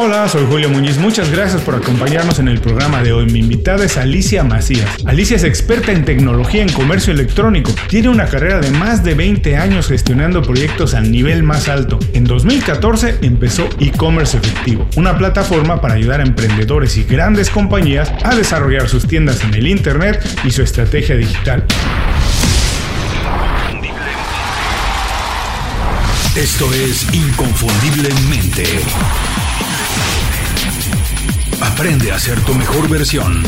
Hola, soy Julio Muñiz. Muchas gracias por acompañarnos en el programa de hoy. Mi invitada es Alicia Macías. Alicia es experta en tecnología en comercio electrónico. Tiene una carrera de más de 20 años gestionando proyectos al nivel más alto. En 2014 empezó e-commerce efectivo, una plataforma para ayudar a emprendedores y grandes compañías a desarrollar sus tiendas en el Internet y su estrategia digital. Esto es Inconfundiblemente. Aprende a ser tu mejor versión.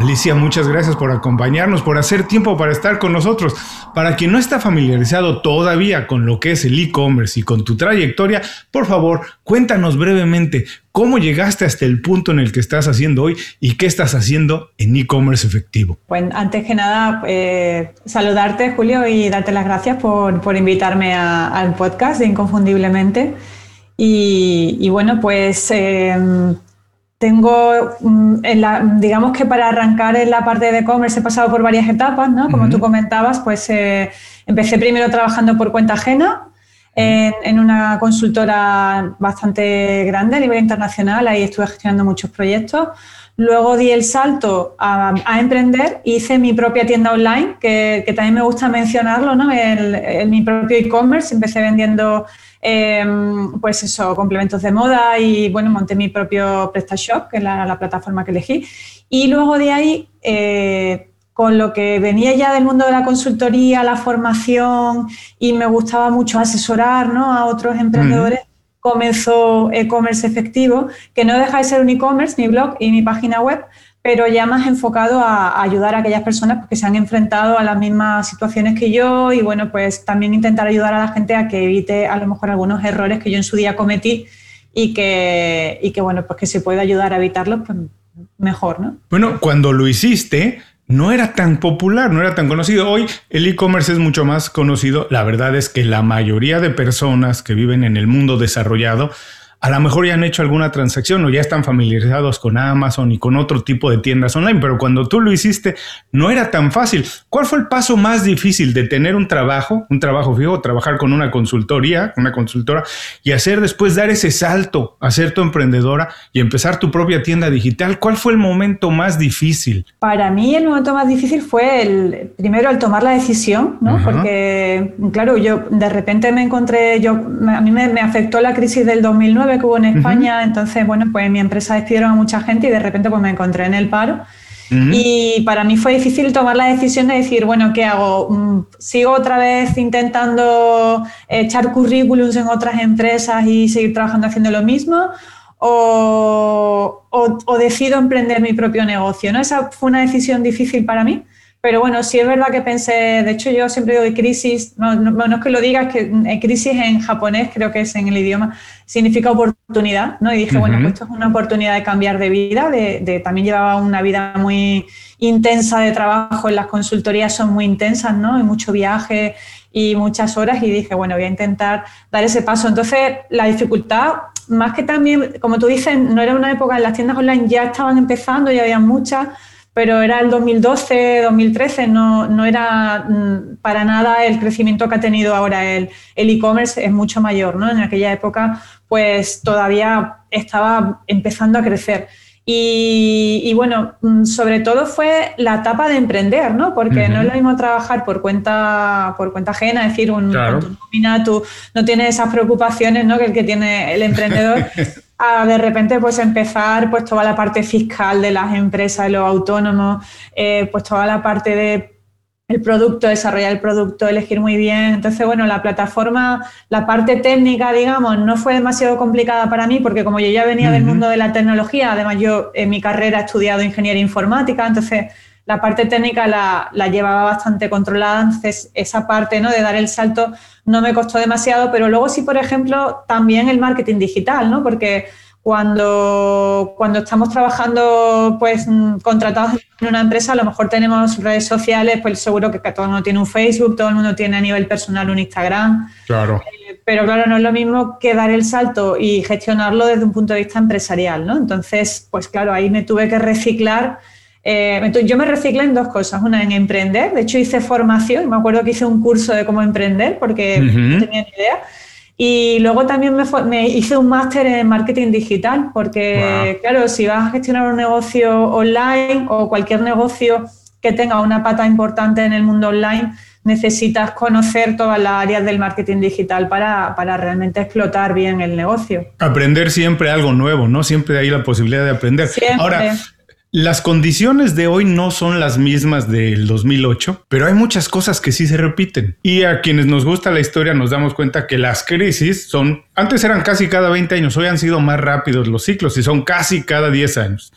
Alicia, muchas gracias por acompañarnos, por hacer tiempo para estar con nosotros. Para quien no está familiarizado todavía con lo que es el e-commerce y con tu trayectoria, por favor, cuéntanos brevemente cómo llegaste hasta el punto en el que estás haciendo hoy y qué estás haciendo en e-commerce efectivo. Pues antes que nada, eh, saludarte, Julio, y darte las gracias por, invitarme al podcast Inconfundiblemente. Y, bueno, pues... Em, tengo, mm, digamos que para arrancar en la parte de e-commerce he pasado por varias etapas, ¿no? Como tú comentabas, pues eh, empecé primero trabajando por cuenta ajena en, una consultora bastante grande a nivel internacional, ahí estuve gestionando muchos proyectos. Luego di el salto a, emprender, hice mi propia tienda online, que, también me gusta mencionarlo, ¿no? En mi propio e-commerce, empecé vendiendo Em, pues eso, complementos de moda y bueno, monté mi propio PrestaShop, que es la, plataforma que elegí. Y luego de ahí, eh, con lo que venía ya del mundo de la consultoría, la formación y me gustaba mucho asesorar ¿no? a otros emprendedores, comenzó e-commerce efectivo, que no deja de ser un e-commerce, mi blog y mi página web, pero ya más enfocado a, ayudar a aquellas personas que se han enfrentado a las mismas situaciones que yo y bueno, pues también intentar ayudar a la gente a que evite a lo mejor algunos errores que yo en su día cometí y que, y que bueno, pues que se pueda ayudar a evitarlos, pues mejor, ¿no? Bueno, cuando lo hiciste, no era tan popular, no era tan conocido. Hoy el e-commerce es mucho más conocido. La verdad es que la mayoría de personas que viven en el mundo desarrollado a lo mejor ya han hecho alguna transacción o ya están familiarizados con Amazon y con otro tipo de tiendas online, pero cuando tú lo hiciste no era tan fácil. ¿Cuál fue el paso más difícil de tener un trabajo, un trabajo fijo, trabajar con una consultoría, una consultora y hacer después dar ese salto a ser tu emprendedora y empezar tu propia tienda digital? ¿Cuál fue el momento más difícil? Para mí el momento más difícil fue el primero el tomar la decisión, ¿no? Porque claro, yo de repente me encontré, yo a mí me, me afectó la crisis del 2009 que hubo en España, entonces, bueno, pues mi empresa despidieron a mucha gente y de repente pues me encontré en el paro. Y para mí fue difícil tomar la decisión de decir, bueno, ¿qué hago? Mm, ¿Sigo otra vez intentando echar currículums en otras empresas y seguir trabajando haciendo lo mismo? O, o, o decido emprender mi propio negocio? ¿no? Esa fue una decisión difícil para mí. Pero bueno, sí es verdad que pensé, de hecho yo siempre digo de crisis, no, no, es que lo digas, que crisis en japonés, creo que es en el idioma, significa oportunidad, ¿no? Y dije, bueno, pues esto es una oportunidad de cambiar de vida, de, también llevaba una vida muy intensa de trabajo, en las consultorías son muy intensas, ¿no? Hay mucho viaje y muchas horas y dije, bueno, voy a intentar dar ese paso. Entonces, la dificultad, más que también, como tú dices, no era una época, en las tiendas online ya estaban empezando, ya había muchas, pero era el 2012, 2013, no, no era mm, para nada el crecimiento que ha tenido ahora el e-commerce, es mucho mayor, ¿no? En aquella época, pues todavía estaba empezando a crecer. Y, bueno, mm, sobre todo fue la etapa de emprender, ¿no? Porque no es lo mismo trabajar por cuenta, por cuenta ajena, es decir, un, claro. tú no tienes esas preocupaciones ¿no? que el que tiene el emprendedor. a de repente pues empezar pues toda la parte fiscal de las empresas, de los autónomos, eh, pues toda la parte de el producto, desarrollar el producto, elegir muy bien. Entonces, bueno, la plataforma, la parte técnica, digamos, no fue demasiado complicada para mí porque como yo ya venía del mundo de la tecnología, además yo en mi carrera he estudiado ingeniería informática, entonces la parte técnica la, la, llevaba bastante controlada, entonces esa parte ¿no? de dar el salto no me costó demasiado, pero luego sí, por ejemplo, también el marketing digital, ¿no? porque cuando, cuando estamos trabajando pues contratados en una empresa, a lo mejor tenemos redes sociales, pues seguro que todo el mundo tiene un Facebook, todo el mundo tiene a nivel personal un Instagram. Claro. Eh, pero claro, no es lo mismo que dar el salto y gestionarlo desde un punto de vista empresarial, ¿no? Entonces, pues claro, ahí me tuve que reciclar Eh, entonces yo me reciclé en dos cosas. Una en emprender, de hecho hice formación, me acuerdo que hice un curso de cómo emprender porque no tenía ni idea. Y luego también me, hice un máster en marketing digital, porque claro, si vas a gestionar un negocio online o cualquier negocio que tenga una pata importante en el mundo online, necesitas conocer todas las áreas del marketing digital para, para, realmente explotar bien el negocio. Aprender siempre algo nuevo, ¿no? Siempre hay la posibilidad de aprender. Ahora, las condiciones de hoy no son las mismas del 2008, pero hay muchas cosas que sí se repiten. Y a quienes nos gusta la historia nos damos cuenta que las crisis son, antes eran casi cada 20 años, hoy han sido más rápidos los ciclos y son casi cada 10 años.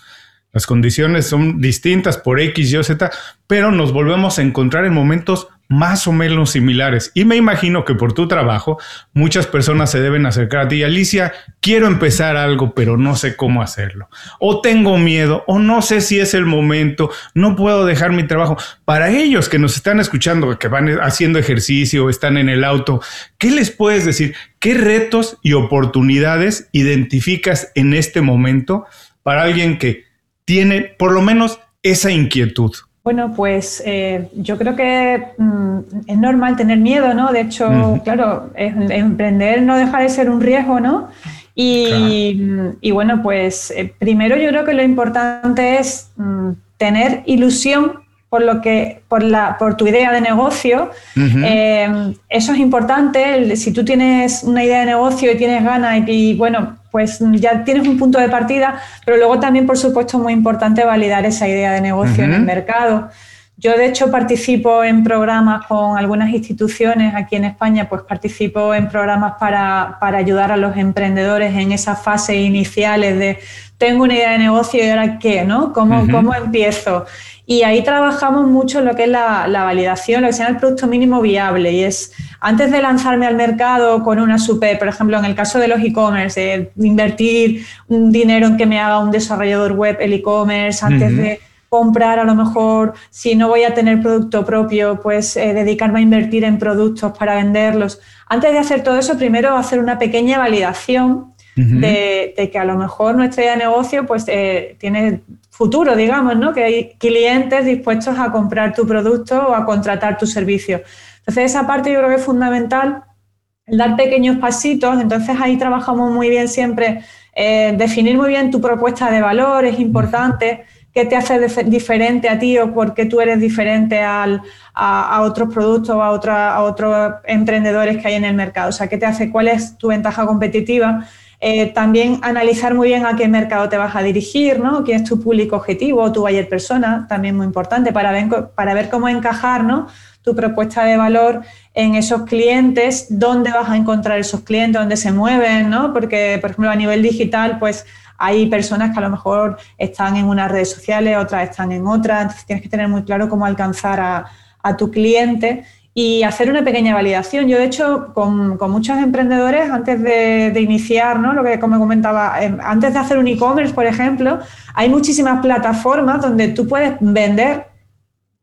Las condiciones son distintas por X, Y o Z, pero nos volvemos a encontrar en momentos más o menos similares. Y me imagino que por tu trabajo muchas personas se deben acercar a ti. Alicia, quiero empezar algo, pero no sé cómo hacerlo. O tengo miedo, o no sé si es el momento, no puedo dejar mi trabajo. Para ellos que nos están escuchando, que van haciendo ejercicio, están en el auto, ¿qué les puedes decir? ¿Qué retos y oportunidades identificas en este momento para alguien que tiene por lo menos esa inquietud? Bueno, pues eh, yo creo que mm, es normal tener miedo, ¿no? De hecho, claro, emprender no deja de ser un riesgo, ¿no? Y, bueno, pues eh, primero yo creo que lo importante es mm, tener ilusión por lo que por la por tu idea de negocio eh, eso es importante si tú tienes una idea de negocio y tienes ganas y, bueno pues ya tienes un punto de partida pero luego también por supuesto es muy importante validar esa idea de negocio en el mercado. Yo de hecho participo en programas con algunas instituciones aquí en España, pues participo en programas para, ayudar a los emprendedores en esas fases iniciales de tengo una idea de negocio y ahora qué, ¿no? ¿Cómo, ¿cómo empiezo? Y ahí trabajamos mucho lo que es la, validación, lo que se llama el producto mínimo viable. Y es antes de lanzarme al mercado con una super, por ejemplo, en el caso de los e-commerce, invertir un dinero en que me haga un desarrollador web el e-commerce, antes de comprar a lo mejor, si no voy a tener producto propio, pues eh, dedicarme a invertir en productos para venderlos. Antes de hacer todo eso, primero hacer una pequeña validación de, que a lo mejor nuestra negocio pues eh, tiene futuro, digamos, ¿no? Que hay clientes dispuestos a comprar tu producto o a contratar tu servicio. Entonces, esa parte yo creo que es fundamental, dar pequeños pasitos. Entonces, ahí trabajamos muy bien siempre, eh, definir muy bien tu propuesta de valor, es importante. ¿Qué te hace diferente a ti o por qué tú eres diferente a, otros productos o a, otra, a otros emprendedores que hay en el mercado? O sea, ¿qué te hace? ¿Cuál es tu ventaja competitiva? Eh, también analizar muy bien a qué mercado te vas a dirigir, ¿no? quién es tu público objetivo, tu buyer persona, también muy importante para ver, para ver cómo encajar ¿no? tu propuesta de valor en esos clientes, dónde vas a encontrar esos clientes, dónde se mueven, ¿no? porque, por ejemplo, a nivel digital, pues hay personas que a lo mejor están en unas redes sociales, otras están en otras, entonces tienes que tener muy claro cómo alcanzar a, a tu cliente y hacer una pequeña validación. Yo, de hecho, con, muchos emprendedores, antes de, iniciar, ¿no? lo que como comentaba, em, antes de hacer un e-commerce, por ejemplo, hay muchísimas plataformas donde tú puedes vender,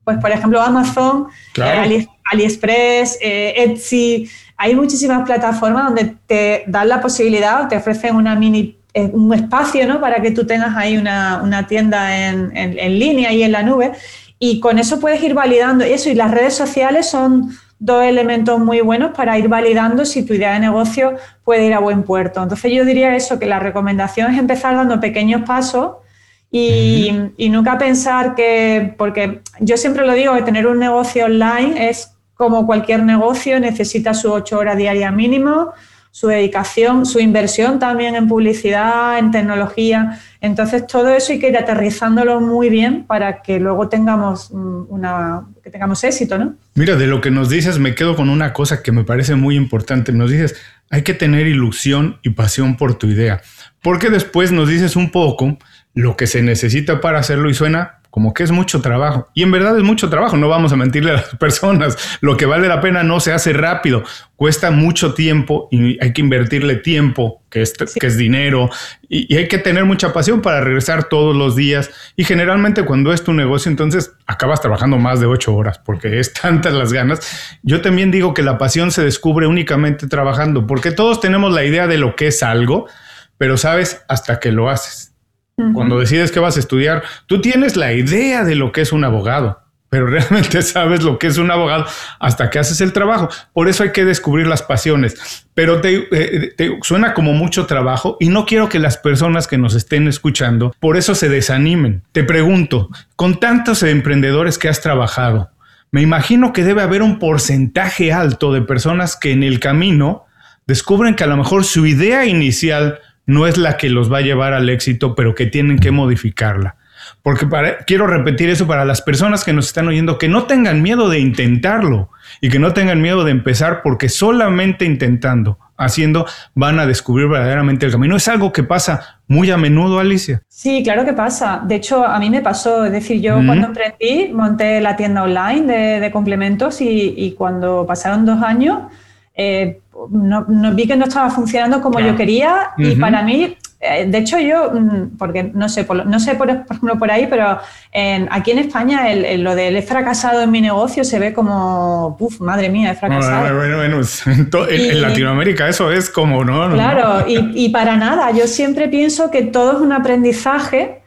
pues por ejemplo, Amazon, eh, AliExpress, eh, Etsy, hay muchísimas plataformas donde te dan la posibilidad, te ofrecen una mini eh, un espacio ¿no? para que tú tengas ahí una, tienda en, en, línea y en la nube y con eso puedes ir validando eso. Y las redes sociales son dos elementos muy buenos para ir validando si tu idea de negocio puede ir a buen puerto. Entonces yo diría eso, que la recomendación es empezar dando pequeños pasos y, nunca pensar que, porque yo siempre lo digo, que tener un negocio online es como cualquier negocio, necesita sus ocho horas diarias mínimo, su dedicación, su inversión también en publicidad, en tecnología. Entonces, todo eso hay que ir aterrizándolo muy bien para que luego tengamos mm, una que tengamos éxito, ¿no? Mira, de lo que nos dices, me quedo con una cosa que me parece muy importante. Nos dices, hay que tener ilusión y pasión por tu idea. Porque después nos dices un poco lo que se necesita para hacerlo y suena como que es mucho trabajo. Y en verdad es mucho trabajo, no vamos a mentirle a las personas. Lo que vale la pena no se hace rápido, cuesta mucho tiempo y hay que invertirle tiempo, que es, que es dinero, y, hay que tener mucha pasión para regresar todos los días. Y generalmente cuando es tu negocio, entonces acabas trabajando más de ocho horas porque es tantas las ganas. Yo también digo que la pasión se descubre únicamente trabajando, porque todos tenemos la idea de lo que es algo, pero sabes hasta que lo haces. Cuando decides que vas a estudiar, tú tienes la idea de lo que es un abogado, pero realmente sabes lo que es un abogado hasta que haces el trabajo. Por eso hay que descubrir las pasiones. Pero te, eh, te, suena como mucho trabajo y no quiero que las personas que nos estén escuchando por eso se desanimen. Te pregunto, con tantos emprendedores que has trabajado, me imagino que debe haber un porcentaje alto de personas que en el camino descubren que a lo mejor su idea inicial no es la que los va a llevar al éxito, pero que tienen que modificarla. Porque quiero repetir eso para las personas que nos están oyendo, que no tengan miedo de intentarlo y que no tengan miedo de empezar, porque solamente intentando, haciendo, van a descubrir verdaderamente el camino. Es algo que pasa muy a menudo, Alicia. Sí, claro que pasa. De hecho, a mí me pasó, es decir, yo cuando emprendí, monté la tienda online de, complementos y, cuando pasaron dos años, eh, no, vi que no estaba funcionando como yo quería y para mí eh, de hecho, yo, mm, porque no sé, por, no sé por, ejemplo por ahí, pero aquí en España lo del he fracasado en mi negocio se ve como, uff, madre mía, he fracasado. Bueno, bueno, en, Latinoamérica eso es como, ¿no? Claro, y, para nada, yo siempre pienso que todo es un aprendizaje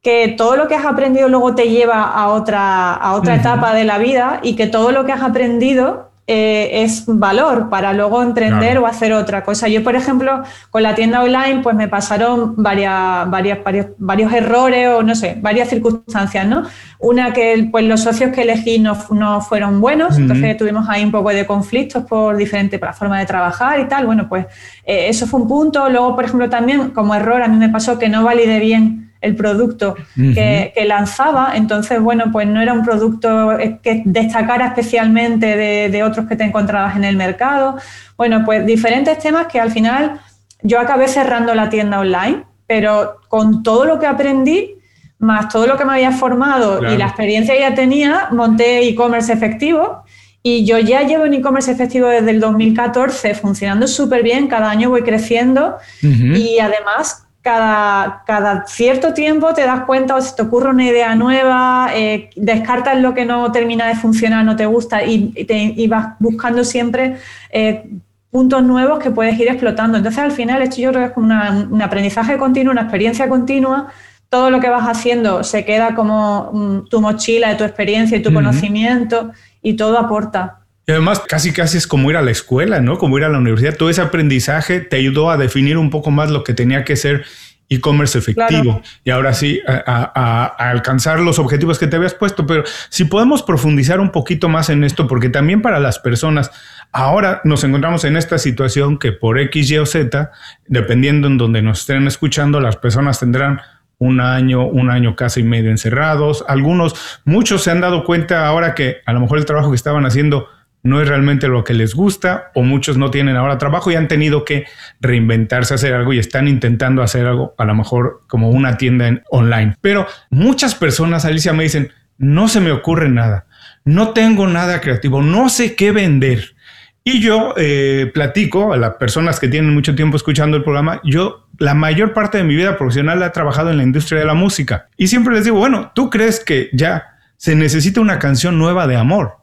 que todo lo que has aprendido luego te lleva a otra, a otra etapa de la vida y que todo lo que has aprendido eh, es valor para luego emprender o hacer otra cosa. Yo, por ejemplo, con la tienda online, pues me pasaron varias, varias, varios, errores o no sé, varias circunstancias, ¿no? Una que pues, los socios que elegí no, no fueron buenos, entonces tuvimos ahí un poco de conflictos por diferentes formas de trabajar y tal. Bueno, pues eh, eso fue un punto. Luego, por ejemplo, también como error a mí me pasó que no valide bien el producto que, lanzaba. Entonces, bueno, pues no era un producto que destacara especialmente de, otros que te encontrabas en el mercado. Bueno, pues diferentes temas que al final yo acabé cerrando la tienda online, pero con todo lo que aprendí, más todo lo que me había formado y la experiencia que ya tenía, monté e-commerce efectivo. Y yo ya llevo en e-commerce efectivo desde el 2014 funcionando súper bien, cada año voy creciendo y además cada, cada, cierto tiempo te das cuenta o se te ocurre una idea nueva, eh, descartas lo que no termina de funcionar, no te gusta y, te, vas buscando siempre eh, puntos nuevos que puedes ir explotando. Entonces al final esto yo creo que es como un aprendizaje continuo, una experiencia continua. Todo lo que vas haciendo se queda como mm, tu mochila de tu experiencia y tu conocimiento y todo aporta. Y además, casi casi es como ir a la escuela, ¿no? Como ir a la universidad. Todo ese aprendizaje te ayudó a definir un poco más lo que tenía que ser e-commerce efectivo y ahora sí a, alcanzar los objetivos que te habías puesto. Pero si podemos profundizar un poquito más en esto, porque también para las personas, ahora nos encontramos en esta situación que por X, Y o Z, dependiendo en donde nos estén escuchando, las personas tendrán un año, un año casi medio encerrados. Algunos, muchos se han dado cuenta ahora que a lo mejor el trabajo que estaban haciendo no es realmente lo que les gusta o muchos no tienen ahora trabajo y han tenido que reinventarse, hacer algo y están intentando hacer algo, a lo mejor como una tienda en, online. Pero muchas personas, Alicia, me dicen, no se me ocurre nada, no tengo nada creativo, no sé qué vender. Y yo eh, platico a las personas que tienen mucho tiempo escuchando el programa, yo la mayor parte de mi vida profesional he trabajado en la industria de la música. Y siempre les digo, bueno, ¿tú crees que ya se necesita una canción nueva de amor?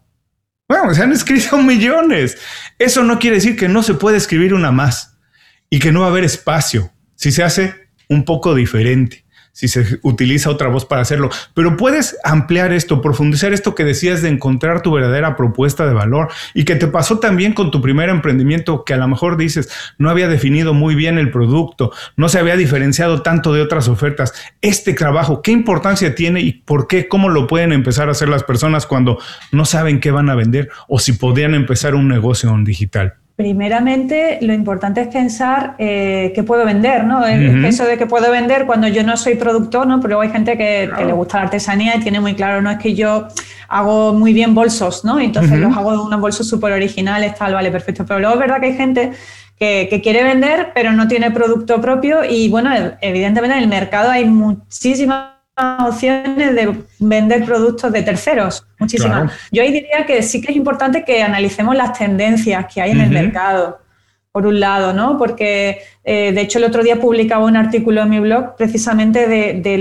Bueno, se han escrito millones. Eso no quiere decir que no se puede escribir una más y que no va a haber espacio si se hace un poco diferente si se utiliza otra voz para hacerlo. Pero puedes ampliar esto, profundizar esto que decías de encontrar tu verdadera propuesta de valor y que te pasó también con tu primer emprendimiento, que a lo mejor dices, no había definido muy bien el producto, no se había diferenciado tanto de otras ofertas. Este trabajo, ¿qué importancia tiene y por qué? ¿Cómo lo pueden empezar a hacer las personas cuando no saben qué van a vender o si podrían empezar un negocio en digital? Primeramente, lo importante es pensar eh, qué puedo vender, ¿no? Eso de que puedo vender cuando yo no soy productor, ¿no? Pero hay gente que, le gusta la artesanía y tiene muy claro, no es que yo hago muy bien bolsos, ¿no? Entonces los hago de unos bolsos súper originales, tal, vale, perfecto. Pero luego es verdad que hay gente que, que, quiere vender, pero no tiene producto propio y, bueno, evidentemente en el mercado hay muchísimas opciones de vender productos de terceros, muchísimas. Yo ahí diría que sí que es importante que analicemos las tendencias que hay en el mercado, por un lado, ¿no? Porque, eh, de hecho, el otro día publicaba un artículo en mi blog precisamente de, de,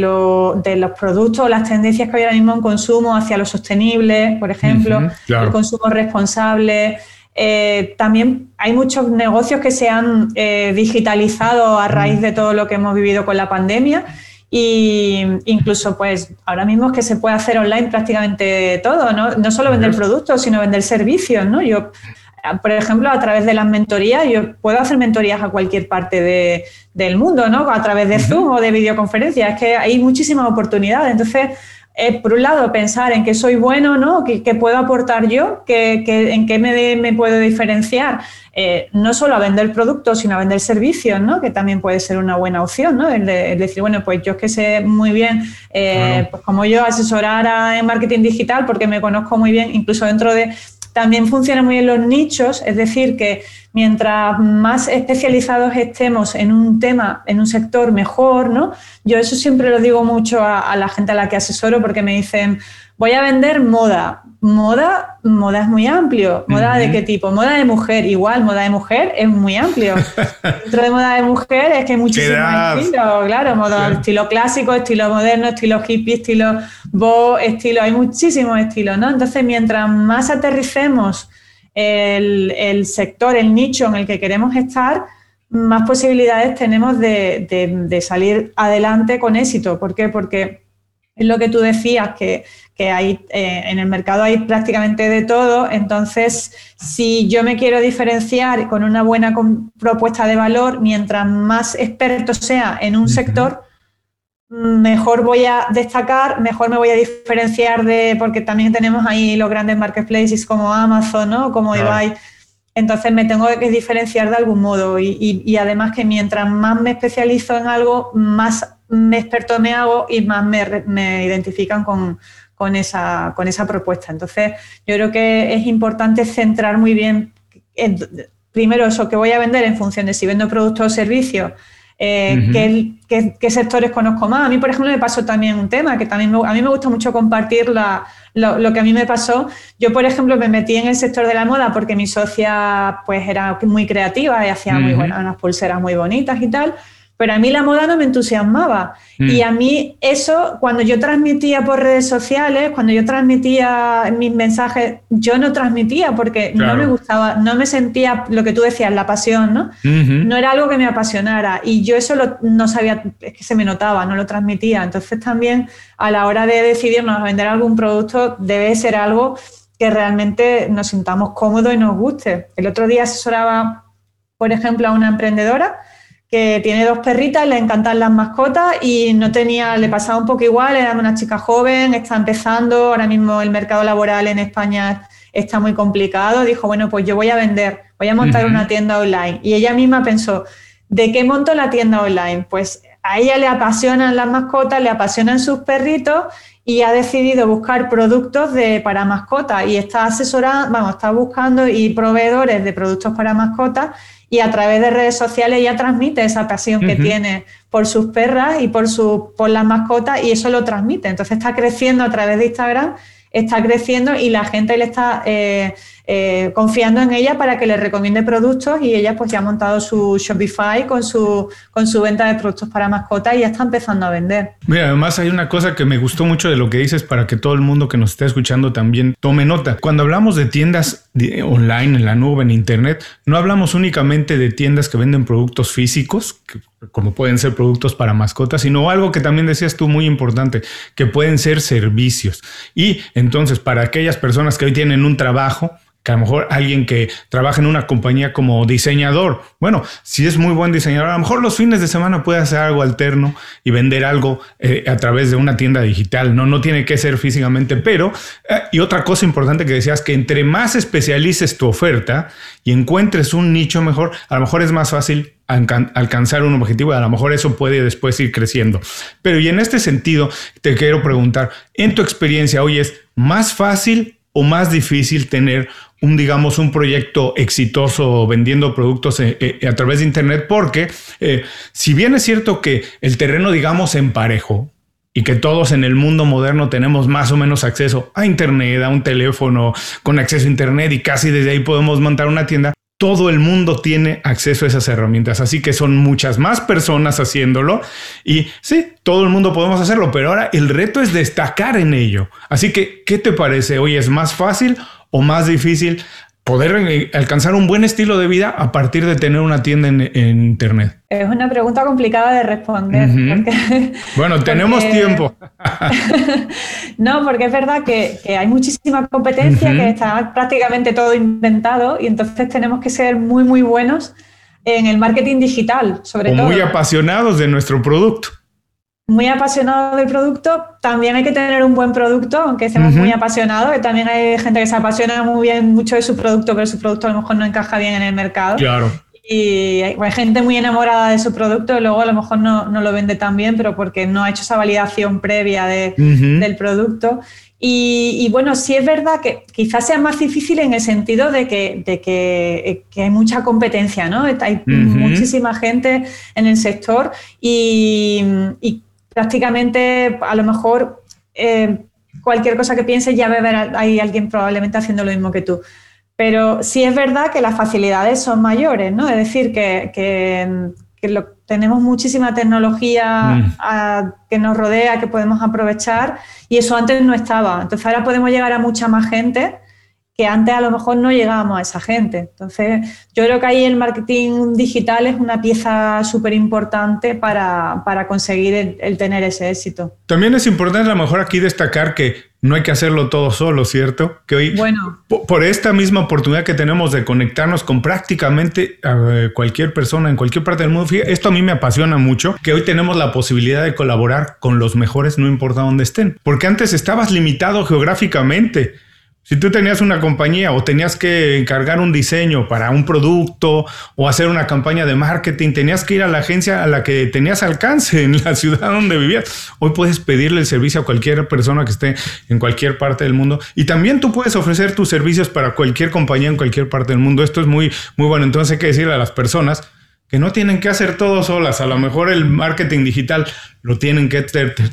los productos, las tendencias que hay ahora mismo en consumo hacia lo sostenible, por ejemplo, el consumo responsable. Eh, también hay muchos negocios que se han eh, digitalizado a raíz de todo lo que hemos vivido con la pandemia y incluso pues ahora mismo es que se puede hacer online prácticamente todo, ¿no? No solo vender productos, sino vender servicios, ¿no? Yo, por ejemplo, a través de las mentorías, yo puedo hacer mentorías a cualquier parte del mundo, ¿no? A través de Zoom o de videoconferencias, es que hay muchísimas oportunidades. Entonces, por un lado, pensar en qué soy bueno, ¿no? ¿Qué, puedo aportar yo? ¿Qué, en qué me, puedo diferenciar? Eh, no solo a vender productos, sino a vender servicios, ¿no? Que también puede ser una buena opción, ¿no? El, de, decir, bueno, pues yo es que sé muy bien, eh, pues como yo, asesorar en marketing digital, porque me conozco muy bien, incluso dentro de también funcionan muy bien los nichos, es decir, que mientras más especializados estemos en un tema, en un sector, mejor, ¿no? Yo eso siempre lo digo mucho a, la gente a la que asesoro porque me dicen, voy a vender moda. Moda, moda es muy amplio. ¿Moda de qué tipo? Moda de mujer. Igual, moda de mujer es muy amplio. Dentro de moda de mujer es que hay muchísimos estilos, claro, moda, estilo clásico, estilo moderno, estilo hippie, estilo bo, estilo, hay muchísimos estilos, ¿no? Entonces, mientras más aterricemos el, el sector, el nicho en el que queremos estar, más posibilidades tenemos de, de salir adelante con éxito. ¿Por qué? Porque es lo que tú decías, que, hay, eh, en el mercado hay prácticamente de todo. Entonces, si yo me quiero diferenciar con una buena propuesta de valor, mientras más experto sea en un sector, mejor voy a destacar, mejor me voy a diferenciar de, porque también tenemos ahí los grandes marketplaces como Amazon, ¿no? Como eBay. Entonces me tengo que diferenciar de algún modo y, y además que mientras más me especializo en algo, más me experto me hago y más me, identifican con, esa, con esa propuesta. Entonces, yo creo que es importante centrar muy bien, primero, eso que voy a vender en función de si vendo productos o servicios, eh, qué, sectores conozco más. A mí, por ejemplo, me pasó también un tema que también a mí me gusta mucho compartir lo, que a mí me pasó. Yo, por ejemplo, me metí en el sector de la moda porque mi socia pues era muy creativa y hacía muy buenas, unas pulseras muy bonitas y tal. Pero a mí la moda no me entusiasmaba. Mm. Y a mí eso, cuando yo transmitía por redes sociales, cuando yo transmitía mis mensajes, yo no transmitía porque no me gustaba, no me sentía lo que tú decías, la pasión, ¿no? No era algo que me apasionara. Y yo eso no sabía, es que se me notaba, no lo transmitía. Entonces también a la hora de decidirnos a vender algún producto, debe ser algo que realmente nos sintamos cómodos y nos guste. El otro día asesoraba, por ejemplo, a una emprendedora que tiene dos perritas, le encantan las mascotas y no tenía, le pasaba un poco igual, era una chica joven, está empezando, ahora mismo el mercado laboral en España está muy complicado, dijo, bueno, pues yo voy a vender, voy a montar una tienda online. Y ella misma pensó, ¿de qué monto la tienda online? Pues a ella le apasionan las mascotas, le apasionan sus perritos y ha decidido buscar productos de, para mascotas y está asesorando, vamos, está buscando y proveedores de productos para mascotas y a través de redes sociales ya transmite esa pasión que tiene por sus perras y por, su, por las mascotas y eso lo transmite. Entonces está creciendo a través de Instagram, está creciendo y la gente le está... Eh, eh, confiando en ella para que le recomiende productos y ella pues ya ha montado su Shopify con su, con su venta de productos para mascotas y ya está empezando a vender. Mira, además hay una cosa que me gustó mucho de lo que dices para que todo el mundo que nos esté escuchando también tome nota. Cuando hablamos de tiendas online, en la nube, en Internet, no hablamos únicamente de tiendas que venden productos físicos, como pueden ser productos para mascotas, sino algo que también decías tú muy importante, que pueden ser servicios. Y entonces, para aquellas personas que hoy tienen un trabajo, que a lo mejor alguien que trabaja en una compañía como diseñador, bueno, si es muy buen diseñador, a lo mejor los fines de semana puede hacer algo alterno y vender algo eh, a través de una tienda digital, no, no tiene que ser físicamente, pero, eh, y otra cosa importante que decías, que entre más especialices tu oferta y encuentres un nicho mejor, a lo mejor es más fácil alcanzar un objetivo y a lo mejor eso puede después ir creciendo. Pero y en este sentido, te quiero preguntar, en tu experiencia, hoy es más fácil o más difícil tener un, digamos, un proyecto exitoso vendiendo productos eh, eh, a través de Internet, porque eh, si bien es cierto que el terreno, digamos, en parejo, y que todos en el mundo moderno tenemos más o menos acceso a Internet, a un teléfono con acceso a Internet y casi desde ahí podemos montar una tienda, todo el mundo tiene acceso a esas herramientas, así que son muchas más personas haciéndolo y sí, todo el mundo podemos hacerlo, pero ahora el reto es destacar en ello. Así que, ¿qué te parece? Hoy es más fácil o más difícil poder eh, alcanzar un buen estilo de vida a partir de tener una tienda en, Internet? Es una pregunta complicada de responder. bueno, tenemos tiempo. no, porque es verdad que, hay muchísima competencia, que está prácticamente todo inventado y entonces tenemos que ser muy, muy buenos en el marketing digital, sobre todo. Muy apasionados de nuestro producto muy apasionado del producto, también hay que tener un buen producto, aunque seamos muy apasionados, que también hay gente que se apasiona muy bien mucho de su producto, pero su producto a lo mejor no encaja bien en el mercado. Claro. Y hay, gente muy enamorada de su producto y luego a lo mejor no, lo vende tan bien, pero porque no ha hecho esa validación previa de, del producto. Y, bueno, sí es verdad que quizás sea más difícil en el sentido de que, de que, hay mucha competencia, ¿no? Hay muchísima gente en el sector y, y prácticamente a lo mejor eh, cualquier cosa que pienses ya ver hay alguien probablemente haciendo lo mismo que tú. Pero sí es verdad que las facilidades son mayores, ¿no? Es decir, que, tenemos muchísima tecnología mm. que nos rodea, que podemos aprovechar, y eso antes no estaba. Entonces ahora podemos llegar a mucha más gente que antes a lo mejor no llegábamos a esa gente. Entonces, yo creo que ahí el marketing digital es una pieza súper importante para, conseguir el, tener ese éxito. También es importante a lo mejor aquí destacar que no hay que hacerlo todo solo, ¿cierto? Que hoy, bueno. por esta misma oportunidad que tenemos de conectarnos con prácticamente cualquier persona en cualquier parte del mundo, esto a mí me apasiona mucho, que hoy tenemos la posibilidad de colaborar con los mejores, no importa dónde estén. Porque antes estabas limitado geográficamente. Si tú tenías una compañía o tenías que encargar un diseño para un producto o hacer una campaña de marketing, tenías que ir a la agencia a la que tenías alcance en la ciudad donde vivías. Hoy puedes pedirle el servicio a cualquier persona que esté en cualquier parte del mundo y también tú puedes ofrecer tus servicios para cualquier compañía en cualquier parte del mundo. Esto es muy, muy bueno. Entonces hay que decirle a las personas que no tienen que hacer todo solas. A lo mejor el marketing digital lo tienen que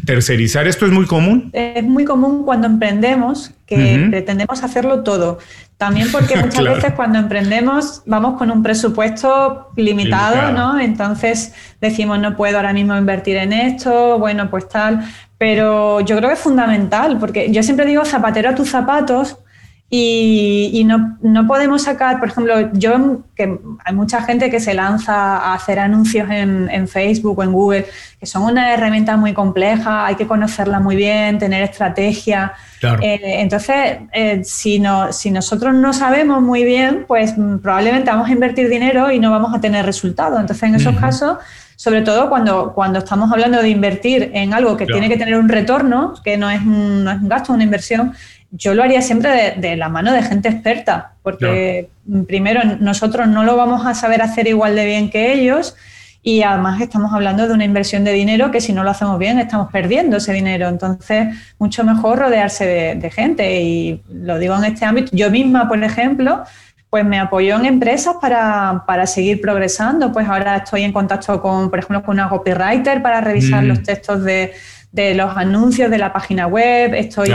tercerizar. ¿Esto es muy común? Es muy común cuando emprendemos que pretendemos hacerlo todo. También porque muchas veces cuando emprendemos vamos con un presupuesto limitado, ¿no? Entonces decimos, no puedo ahora mismo invertir en esto, bueno, pues tal. Pero yo creo que es fundamental, porque yo siempre digo zapatero a tus zapatos, y, no, podemos sacar, por ejemplo, yo, que hay mucha gente que se lanza a hacer anuncios en, Facebook o en Google, que son una herramienta muy compleja, hay que conocerla muy bien, tener estrategia. Eh, entonces, eh, si, no, si nosotros no sabemos muy bien, pues probablemente vamos a invertir dinero y no vamos a tener resultados. Entonces, en esos casos sobre todo cuando, cuando estamos hablando de invertir en algo que tiene que tener un retorno, que no es un, no es un gasto, una inversión, yo lo haría siempre de, la mano de gente experta, porque primero nosotros no lo vamos a saber hacer igual de bien que ellos y además estamos hablando de una inversión de dinero que si no lo hacemos bien estamos perdiendo ese dinero. Entonces, mucho mejor rodearse de, gente y lo digo en este ámbito. Yo misma, por ejemplo, pues me apoyo en empresas para, seguir progresando. Pues ahora estoy en contacto con, por ejemplo, con una copywriter para revisar mm. los textos de, de los anuncios de la página web, estoy,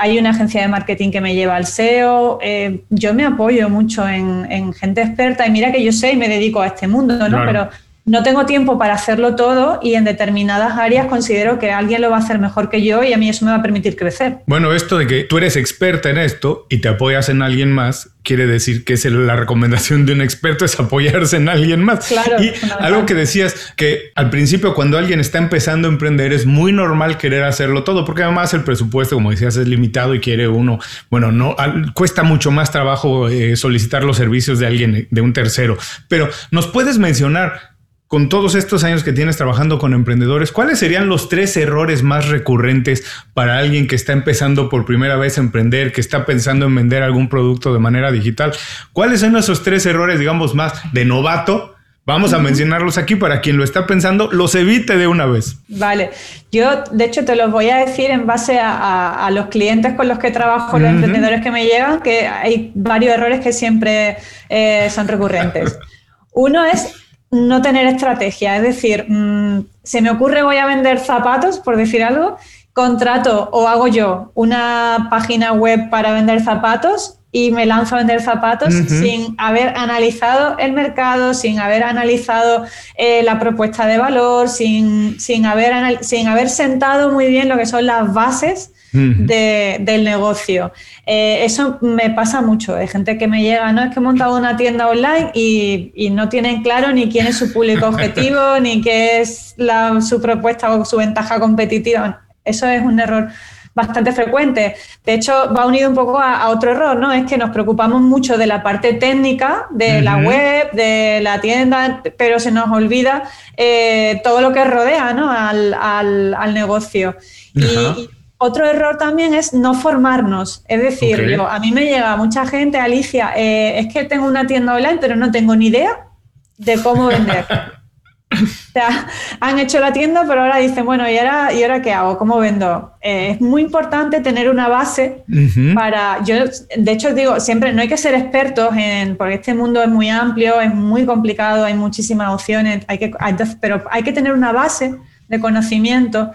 hay una agencia de marketing que me lleva al SEO, eh, yo me apoyo mucho en, gente experta y mira que yo sé y me dedico a este mundo, ¿no? Pero no tengo tiempo para hacerlo todo y en determinadas áreas considero que alguien lo va a hacer mejor que yo y a mí eso me va a permitir crecer. Bueno, esto de que tú eres experta en esto y te apoyas en alguien más, quiere decir que es la recomendación de un experto es apoyarse en alguien más. Claro, y algo que decías que al principio cuando alguien está empezando a emprender es muy normal querer hacerlo todo porque además el presupuesto, como decías, es limitado y quiere uno, bueno, no cuesta mucho más trabajo eh, solicitar los servicios de alguien de un tercero, pero nos puedes mencionar con todos estos años que tienes trabajando con emprendedores, ¿cuáles serían los tres errores más recurrentes para alguien que está empezando por primera vez a emprender, que está pensando en vender algún producto de manera digital? ¿Cuáles son esos tres errores, digamos, más de novato? Vamos a mencionarlos aquí para quien lo está pensando, los evite de una vez. Vale, yo de hecho te los voy a decir en base a, los clientes con los que trabajo, los emprendedores que me llegan, que hay varios errores que siempre eh, son recurrentes. Uno es no tener estrategia. Es decir, mm, se me ocurre voy a vender zapatos, por decir algo, contrato o hago yo una página web para vender zapatos y me lanzo a vender zapatos sin haber analizado el mercado, sin haber analizado eh, la propuesta de valor, sin, sin, haber, sin haber sentado muy bien lo que son las bases del negocio. Eh, eso me pasa mucho. Hay gente que me llega, no es que he montado una tienda online y, no tienen claro ni quién es su público objetivo, ni qué es su propuesta o su ventaja competitiva. Eso es un error bastante frecuente. De hecho, va unido un poco a, otro error, ¿no? Es que nos preocupamos mucho de la parte técnica, de la web, de la tienda, pero se nos olvida eh, todo lo que rodea ¿no? al, negocio. Y, otro error también es no formarnos. Es decir, a mí me llega mucha gente, Alicia, eh, es que tengo una tienda online, pero no tengo ni idea de cómo vender. O sea, han hecho la tienda, pero ahora dicen, bueno, ¿y ahora, ¿y ahora qué hago? ¿Cómo vendo? Eh, es muy importante tener una base para. Yo, de hecho, digo, siempre no hay que ser expertos en. porque este mundo es muy amplio, es muy complicado, hay muchísimas opciones, hay que, pero hay que tener una base de conocimiento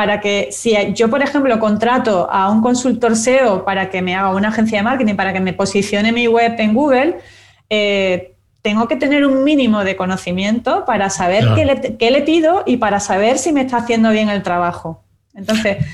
para que si yo, por ejemplo, contrato a un consultor SEO para que me haga una agencia de marketing, para que me posicione mi web en Google, eh, tengo que tener un mínimo de conocimiento para saber qué, le, pido y para saber si me está haciendo bien el trabajo. Entonces,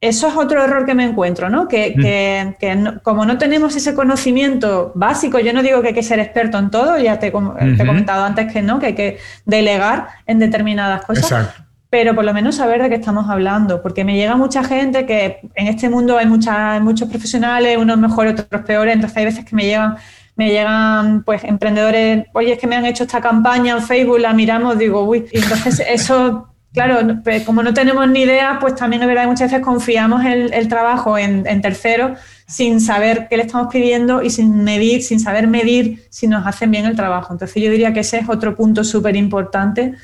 eso es otro error que me encuentro, ¿no? Que, mm. como no tenemos ese conocimiento básico, yo no digo que hay que ser experto en todo, ya te, he comentado antes que no, que hay que delegar en determinadas cosas. Pero por lo menos saber de qué estamos hablando, porque me llega mucha gente que en este mundo hay, hay muchos profesionales, unos mejores, otros peores, entonces hay veces que me llegan me llegan pues emprendedores, oye, es que me han hecho esta campaña en Facebook, la miramos, digo, uy, y entonces eso, claro, pues, como no tenemos ni idea, pues también es verdad que muchas veces confiamos el, trabajo en, terceros sin saber qué le estamos pidiendo y sin medir, sin saber medir si nos hacen bien el trabajo. Entonces yo diría que ese es otro punto súper importante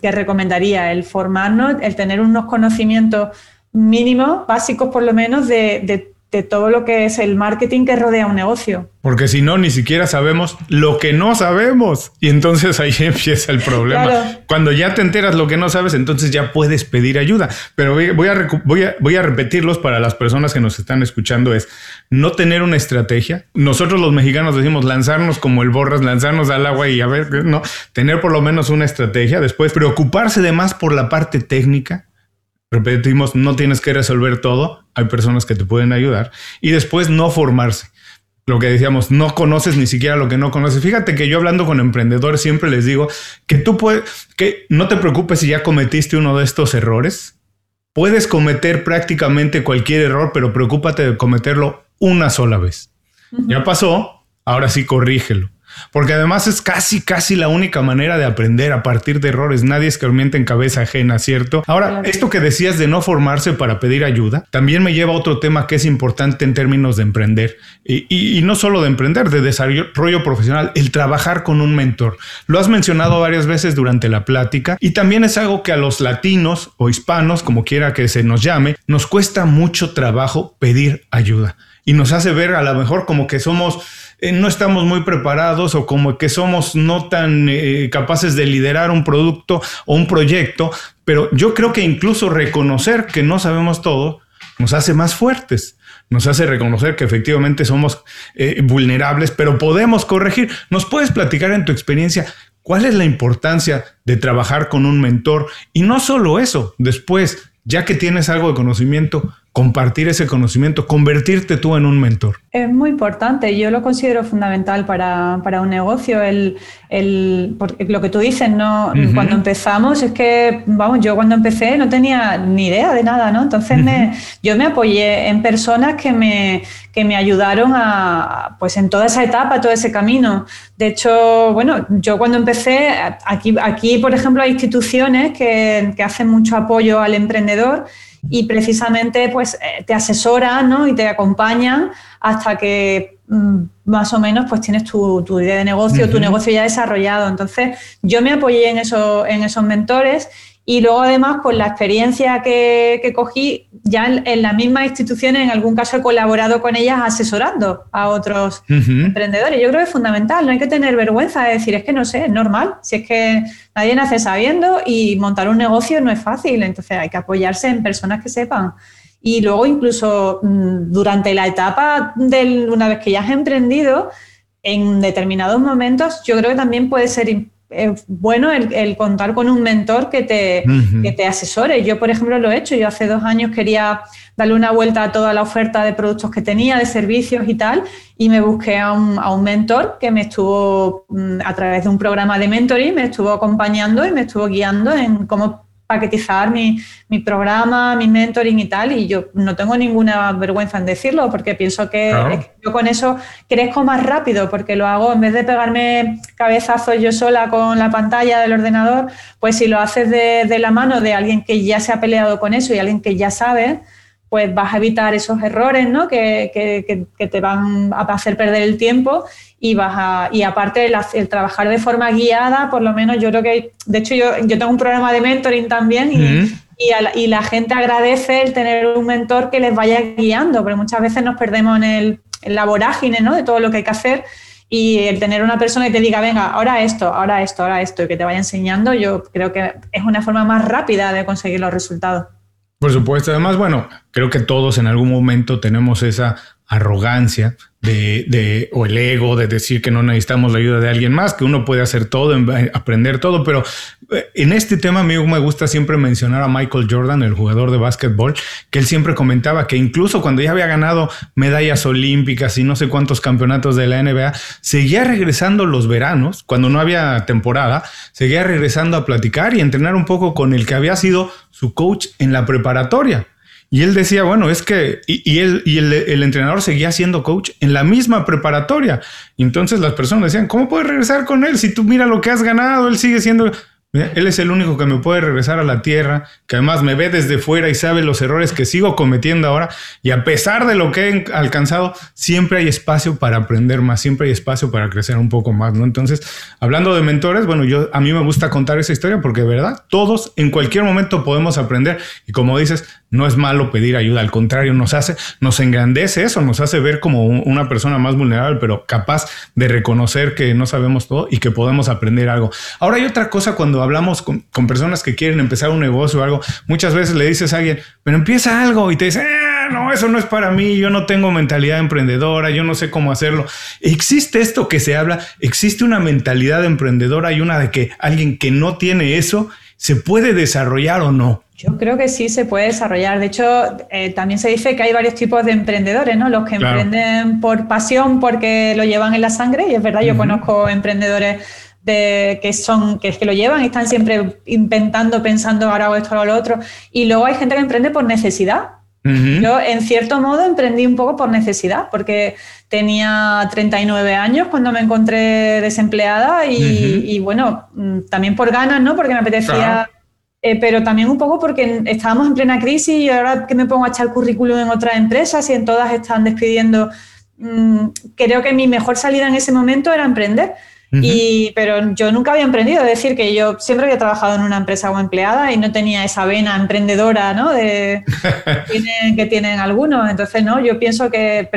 que, recomendaría, el formarnos, el tener unos conocimientos mínimos, básicos por lo menos, de, de de todo lo que es el marketing que rodea un negocio. Porque si no, ni siquiera sabemos lo que no sabemos. Y entonces ahí empieza el problema. Cuando ya te enteras lo que no sabes, entonces ya puedes pedir ayuda. Pero voy a, voy, a, voy a repetirlos para las personas que nos están escuchando. Es no tener una estrategia. Nosotros los mexicanos decimos lanzarnos como el borras, lanzarnos al agua y a ver, no, tener por lo menos una estrategia. Después preocuparse de más por la parte técnica Repetimos, no tienes que resolver todo, hay personas que te pueden ayudar. Y después no formarse. Lo que decíamos, no conoces ni siquiera lo que no conoces. Fíjate que yo hablando con emprendedores siempre les digo que tú puedes, que no te preocupes si ya cometiste uno de estos errores. Puedes cometer prácticamente cualquier error, pero preocúpate de cometerlo una sola vez. Ya pasó, ahora sí corrígelo. Porque además es casi, casi la única manera de aprender a partir de errores. Nadie es que en cabeza ajena, ¿cierto? Ahora, esto que decías de no formarse para pedir ayuda, también me lleva a otro tema que es importante en términos de emprender. Y, no solo de emprender, de desarrollo profesional, el trabajar con un mentor. Lo has mencionado varias veces durante la plática y también es algo que a los latinos o hispanos, como quiera que se nos llame, nos cuesta mucho trabajo pedir ayuda. Y nos hace ver a lo mejor como que somos eh, no estamos muy preparados o como que somos no tan eh, capaces de liderar un producto o un proyecto, pero yo creo que incluso reconocer que no sabemos todo nos hace más fuertes, nos hace reconocer que efectivamente somos eh, vulnerables, pero podemos corregir. ¿Nos puedes platicar en tu experiencia cuál es la importancia de trabajar con un mentor? Y no solo eso, después, ya que tienes algo de conocimiento, compartir ese conocimiento, convertirte tú en un mentor. Es muy importante, yo lo considero fundamental para, un negocio. El, lo que tú dices, ¿no? cuando empezamos, es que, vamos, yo cuando empecé no tenía ni idea de nada, ¿no? Entonces me, yo me apoyé en personas que me, que me ayudaron a, pues en toda esa etapa, todo ese camino. De hecho, bueno, yo cuando empecé, aquí, aquí por ejemplo, hay instituciones que, que hacen mucho apoyo al emprendedor y precisamente pues eh, te asesoran ¿no? y te acompañan hasta que mm, más o menos pues tienes tu, idea de negocio, tu negocio ya desarrollado. Entonces yo me apoyé en, eso, en esos mentores y luego además con la experiencia que, cogí ya en, las mismas instituciones, en algún caso he colaborado con ellas asesorando a otros emprendedores. Yo creo que es fundamental, no hay que tener vergüenza de decir, es que no sé, es normal, si es que nadie nace sabiendo y montar un negocio no es fácil, entonces hay que apoyarse en personas que sepan. Y luego incluso mm, durante la etapa de una vez que ya has emprendido, en determinados momentos yo creo que también puede ser es bueno el, contar con un mentor que te, que te asesore. Yo, por ejemplo, lo he hecho. Yo hace dos años quería darle una vuelta a toda la oferta de productos que tenía, de servicios y tal, y me busqué a un, a un mentor que me estuvo, mm, a través de un programa de mentoring, me estuvo acompañando y me estuvo guiando en cómo paquetizar mi, mi, programa, mi mentoring y tal, y yo no tengo ninguna vergüenza en decirlo, porque pienso que, yo con eso crezco más rápido, porque lo hago, en vez de pegarme cabezazos yo sola con la pantalla del ordenador, pues si lo haces de, de la mano de alguien que ya se ha peleado con eso y alguien que ya sabe, pues vas a evitar esos errores ¿no? que, que, que, te van a hacer perder el tiempo y vas a, y aparte el, trabajar de forma guiada, por lo menos yo creo que, de hecho yo, yo tengo un programa de mentoring también y, y, la gente agradece el tener un mentor que les vaya guiando, porque muchas veces nos perdemos en, el, en la vorágine ¿no? de todo lo que hay que hacer y el tener una persona que te diga, venga, ahora esto, ahora esto, ahora esto, y que te vaya enseñando, yo creo que es una forma más rápida de conseguir los resultados. Por supuesto, además, bueno, creo que todos en algún momento tenemos esa arrogancia de, o el ego de decir que no necesitamos la ayuda de alguien más, que uno puede hacer todo, aprender todo, pero en este tema a mí me gusta siempre mencionar a Michael Jordan, el jugador de básquetbol, que él siempre comentaba que incluso cuando ya había ganado medallas olímpicas y no sé cuántos campeonatos de la NBA, seguía regresando los veranos, cuando no había temporada, seguía regresando a platicar y entrenar un poco con el que había sido su coach en la preparatoria. Y él decía, bueno, es que, y, él, y el, entrenador seguía siendo coach en la misma preparatoria. Entonces las personas decían, ¿cómo puedes regresar con él? Si tú mira lo que has ganado, él sigue siendo... Él es el único que me puede regresar a la tierra, que además me ve desde fuera y sabe los errores que sigo cometiendo ahora. Y a pesar de lo que he alcanzado, siempre hay espacio para aprender más, siempre hay espacio para crecer un poco más, ¿no? Entonces, hablando de mentores, bueno, yo a mí me gusta contar esa historia porque, de verdad, todos en cualquier momento podemos aprender. Y como dices, no es malo pedir ayuda, al contrario, nos hace, nos engrandece eso, nos hace ver como una persona más vulnerable, pero capaz de reconocer que no sabemos todo y que podemos aprender algo. Ahora hay otra cosa cuando hablamos con, personas que quieren empezar un negocio o algo, muchas veces le dices a alguien, pero empieza algo y te dice, ah, no, eso no es para mí, yo no tengo mentalidad emprendedora, yo no sé cómo hacerlo. Existe esto que se habla, existe una mentalidad emprendedora y una de que alguien que no tiene eso se puede desarrollar o no. Yo creo que sí se puede desarrollar. De hecho, eh, también se dice que hay varios tipos de emprendedores, ¿no? Los que emprenden por pasión, porque lo llevan en la sangre, y es verdad, yo conozco emprendedores de, que son, que es que lo llevan y están siempre inventando, pensando ahora hago esto o lo otro. Y luego hay gente que emprende por necesidad. Yo, en cierto modo, emprendí un poco por necesidad, porque tenía 39 años cuando me encontré desempleada y, bueno, mm, también por ganas, ¿no? Porque me apetecía eh, pero también un poco porque estábamos en plena crisis y ahora que me pongo a echar currículum en otras empresas y en todas están despidiendo, mm, creo que mi mejor salida en ese momento era emprender. y, pero yo nunca había emprendido, es decir, que yo siempre había trabajado en una empresa como empleada y no tenía esa vena emprendedora ¿no? de, que, tienen, algunos. Entonces, no, yo pienso que,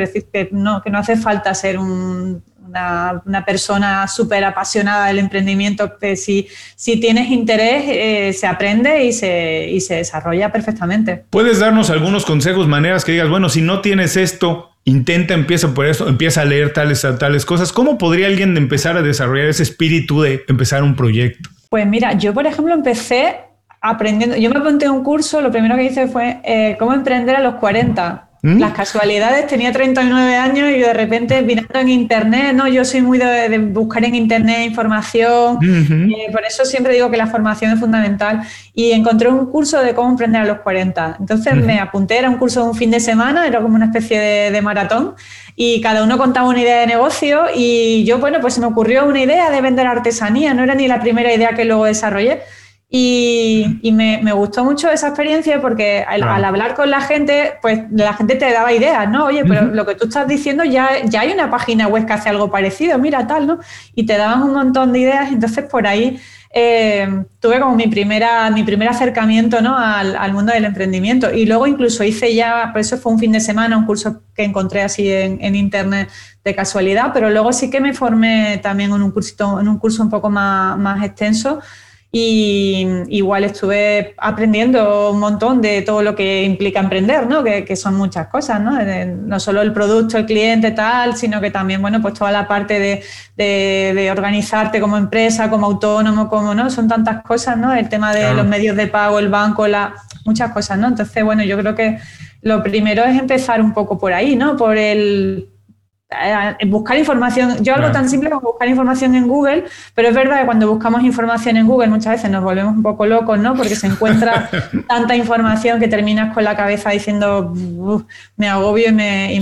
no, que no hace falta ser un una, persona súper apasionada del emprendimiento, que si, si tienes interés, eh, se aprende y se, y se desarrolla perfectamente. ¿Puedes darnos algunos consejos, maneras que digas, bueno, si no tienes esto, intenta, empieza por eso, empieza a leer tales, tales cosas. ¿Cómo podría alguien empezar a desarrollar ese espíritu de empezar un proyecto? Pues mira, yo por ejemplo empecé aprendiendo, yo me apunté a un curso, lo primero que hice fue eh, cómo emprender a los 40 ¿Mm? Las casualidades, tenía 39 años y de repente mirando en internet, ¿no? Yo soy muy de, buscar en internet información, eh, por eso siempre digo que la formación es fundamental. Y encontré un curso de cómo emprender a los 40. Entonces me apunté, era un curso de un fin de semana, era como una especie de, de maratón y cada uno contaba una idea de negocio y yo, bueno, pues se me ocurrió una idea de vender artesanía, no era ni la primera idea que luego desarrollé y, me, gustó mucho esa experiencia porque al, hablar con la gente, pues la gente te daba ideas, ¿no? Oye, pero lo que tú estás diciendo ya, ya hay una página web que hace algo parecido, mira tal, ¿no? Y te daban un montón de ideas, entonces por ahí eh, tuve como mi, primera, mi primer acercamiento ¿no? al, mundo del emprendimiento. Y luego incluso hice ya, por eso fue un fin de semana, un curso que encontré así en, internet de casualidad, pero luego sí que me formé también en un, cursito, en un curso un poco más, más extenso y igual estuve aprendiendo un montón de todo lo que implica emprender, ¿no? Que, son muchas cosas, ¿no? no solo el producto, el cliente, tal, sino que también, bueno, pues toda la parte de, de, organizarte como empresa, como autónomo, como, ¿no? Son tantas cosas, ¿no? El tema de los medios de pago, el banco, la, muchas cosas, ¿no? Entonces, bueno, yo creo que lo primero es empezar un poco por ahí, ¿no? Por el buscar información, yo algo tan simple como buscar información en Google, pero es verdad que cuando buscamos información en Google muchas veces nos volvemos un poco locos, ¿no? Porque se encuentra tanta información que terminas con la cabeza diciendo me agobio y me,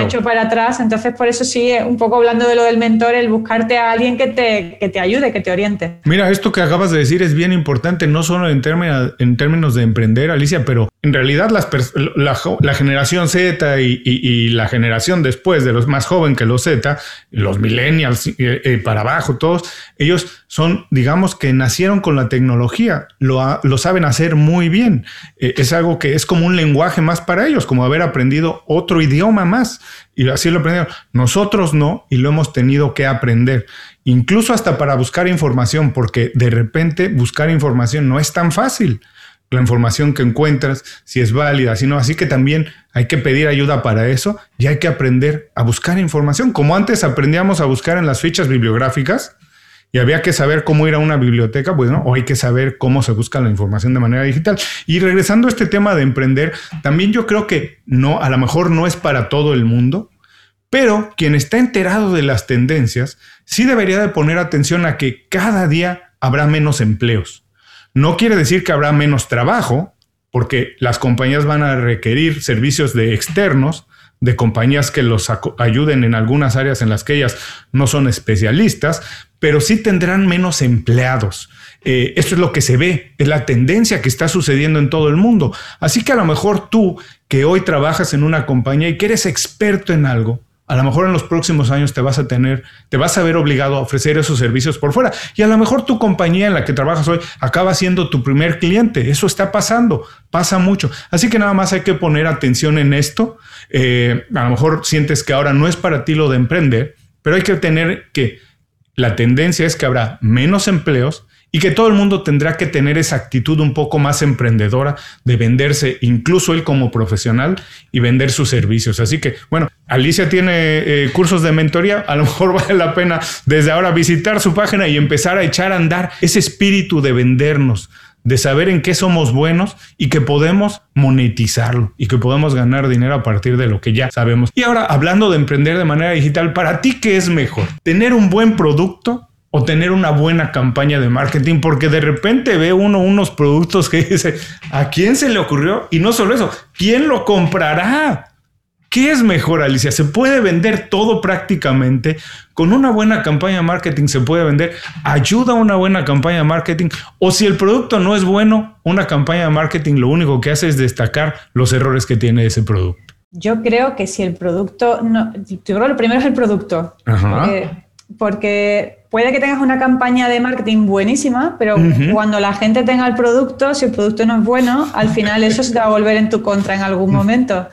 echo para atrás. Entonces, por eso sí, un poco hablando de lo del mentor, el buscarte a alguien que te, que te ayude, que te oriente. Mira, esto que acabas de decir es bien importante, no solo en, términos, en términos de emprender, Alicia, pero en realidad las la, generación Z y, y la generación después de los más joven que los Z, los millennials eh, eh, para abajo, todos, ellos son, digamos que nacieron con la tecnología, lo, lo saben hacer muy bien. Eh, es algo que es como un lenguaje más para ellos, como haber aprendido otro idioma más. Y así lo aprendieron. Nosotros no, y lo hemos tenido que aprender. Incluso hasta para buscar información, porque de repente buscar información no es tan fácil la información que encuentras, si es válida, si no. Así que también hay que pedir ayuda para eso y hay que aprender a buscar información. Como antes aprendíamos a buscar en las fichas bibliográficas y había que saber cómo ir a una biblioteca, pues no, o hay que saber cómo se busca la información de manera digital. Y regresando a este tema de emprender, también yo creo que no, a lo mejor no es para todo el mundo, pero quien está enterado de las tendencias sí debería de poner atención a que cada día habrá menos empleos no quiere decir que habrá menos trabajo, porque las compañías van a requerir servicios de externos, de compañías que los ayuden en algunas áreas en las que ellas no son especialistas, pero sí tendrán menos empleados. Eh, esto es lo que se ve, es la tendencia que está sucediendo en todo el mundo. Así que a lo mejor tú, que hoy trabajas en una compañía y que eres experto en algo, a lo mejor en los próximos años te vas a tener, te vas a ver obligado a ofrecer esos servicios por fuera. Y a lo mejor tu compañía en la que trabajas hoy acaba siendo tu primer cliente. Eso está pasando, pasa mucho. Así que nada más hay que poner atención en esto. Eh, a lo mejor sientes que ahora no es para ti lo de emprender, pero hay que tener que la tendencia es que habrá menos empleos y que todo el mundo tendrá que tener esa actitud un poco más emprendedora de venderse, incluso él como profesional, y vender sus servicios. Así que, bueno, Alicia tiene eh, cursos de mentoría, a lo mejor vale la pena desde ahora visitar su página y empezar a echar a andar ese espíritu de vendernos, de saber en qué somos buenos y que podemos monetizarlo y que podemos ganar dinero a partir de lo que ya sabemos. Y ahora, hablando de emprender de manera digital, para ti, ¿qué es mejor? ¿Tener un buen producto o tener una buena campaña de marketing, porque de repente ve uno unos productos que dice, ¿a quién se le ocurrió? Y no solo eso, ¿quién lo comprará? ¿Qué es mejor, Alicia? Se puede vender todo prácticamente. Con una buena campaña de marketing se puede vender. Ayuda a una buena campaña de marketing. O si el producto no es bueno, una campaña de marketing lo único que hace es destacar los errores que tiene ese producto. Yo creo que si el producto, no, yo creo que lo primero es el producto. Ajá porque puede que tengas una campaña de marketing buenísima, pero cuando la gente tenga el producto, si el producto no es bueno, al final eso se va a volver en tu contra en algún momento.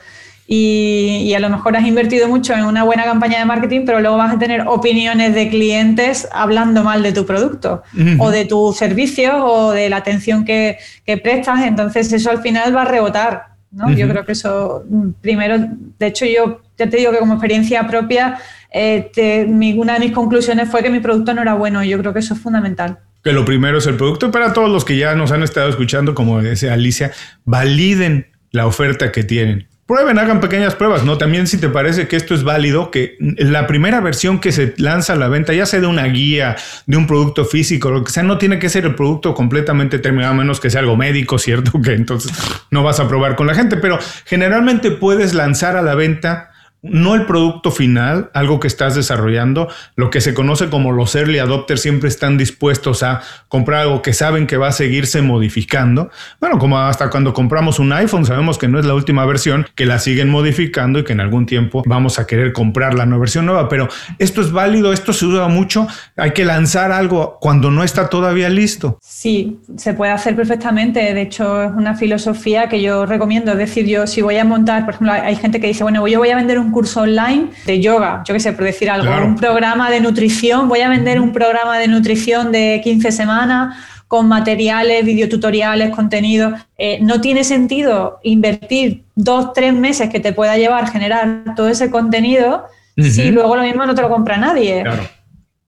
Y, a lo mejor has invertido mucho en una buena campaña de marketing, pero luego vas a tener opiniones de clientes hablando mal de tu producto o de tus servicios o de la atención que, que prestas. Entonces eso al final va a rebotar. ¿no? Yo creo que eso, primero, de hecho yo ya te digo que como experiencia propia eh, una de mis conclusiones fue que mi producto no era bueno. Yo creo que eso es fundamental. Que lo primero es el producto. Para todos los que ya nos han estado escuchando, como decía Alicia, validen la oferta que tienen. Prueben, hagan pequeñas pruebas, ¿no? También si te parece que esto es válido, que la primera versión que se lanza a la venta, ya sea de una guía, de un producto físico, lo que sea, no tiene que ser el producto completamente terminado, a menos que sea algo médico, ¿cierto? Que entonces no vas a probar con la gente, pero generalmente puedes lanzar a la venta no el producto final, algo que estás desarrollando, lo que se conoce como los early adopters siempre están dispuestos a comprar algo que saben que va a seguirse modificando. Bueno, como hasta cuando compramos un iPhone, sabemos que no es la última versión, que la siguen modificando y que en algún tiempo vamos a querer comprar la nueva versión nueva, pero esto es válido, esto se usa mucho, hay que lanzar algo cuando no está todavía listo. Sí, se puede hacer perfectamente, de hecho es una filosofía que yo recomiendo, es decir, yo si voy a montar, por ejemplo, hay gente que dice, bueno, yo voy a vender un curso online de yoga, yo qué sé, por decir algo, un programa de nutrición, voy a vender un programa de nutrición de 15 semanas con materiales, videotutoriales, contenidos. Eh, no tiene sentido invertir dos, tres meses que te pueda llevar generar todo ese contenido si luego lo mismo no te lo compra nadie.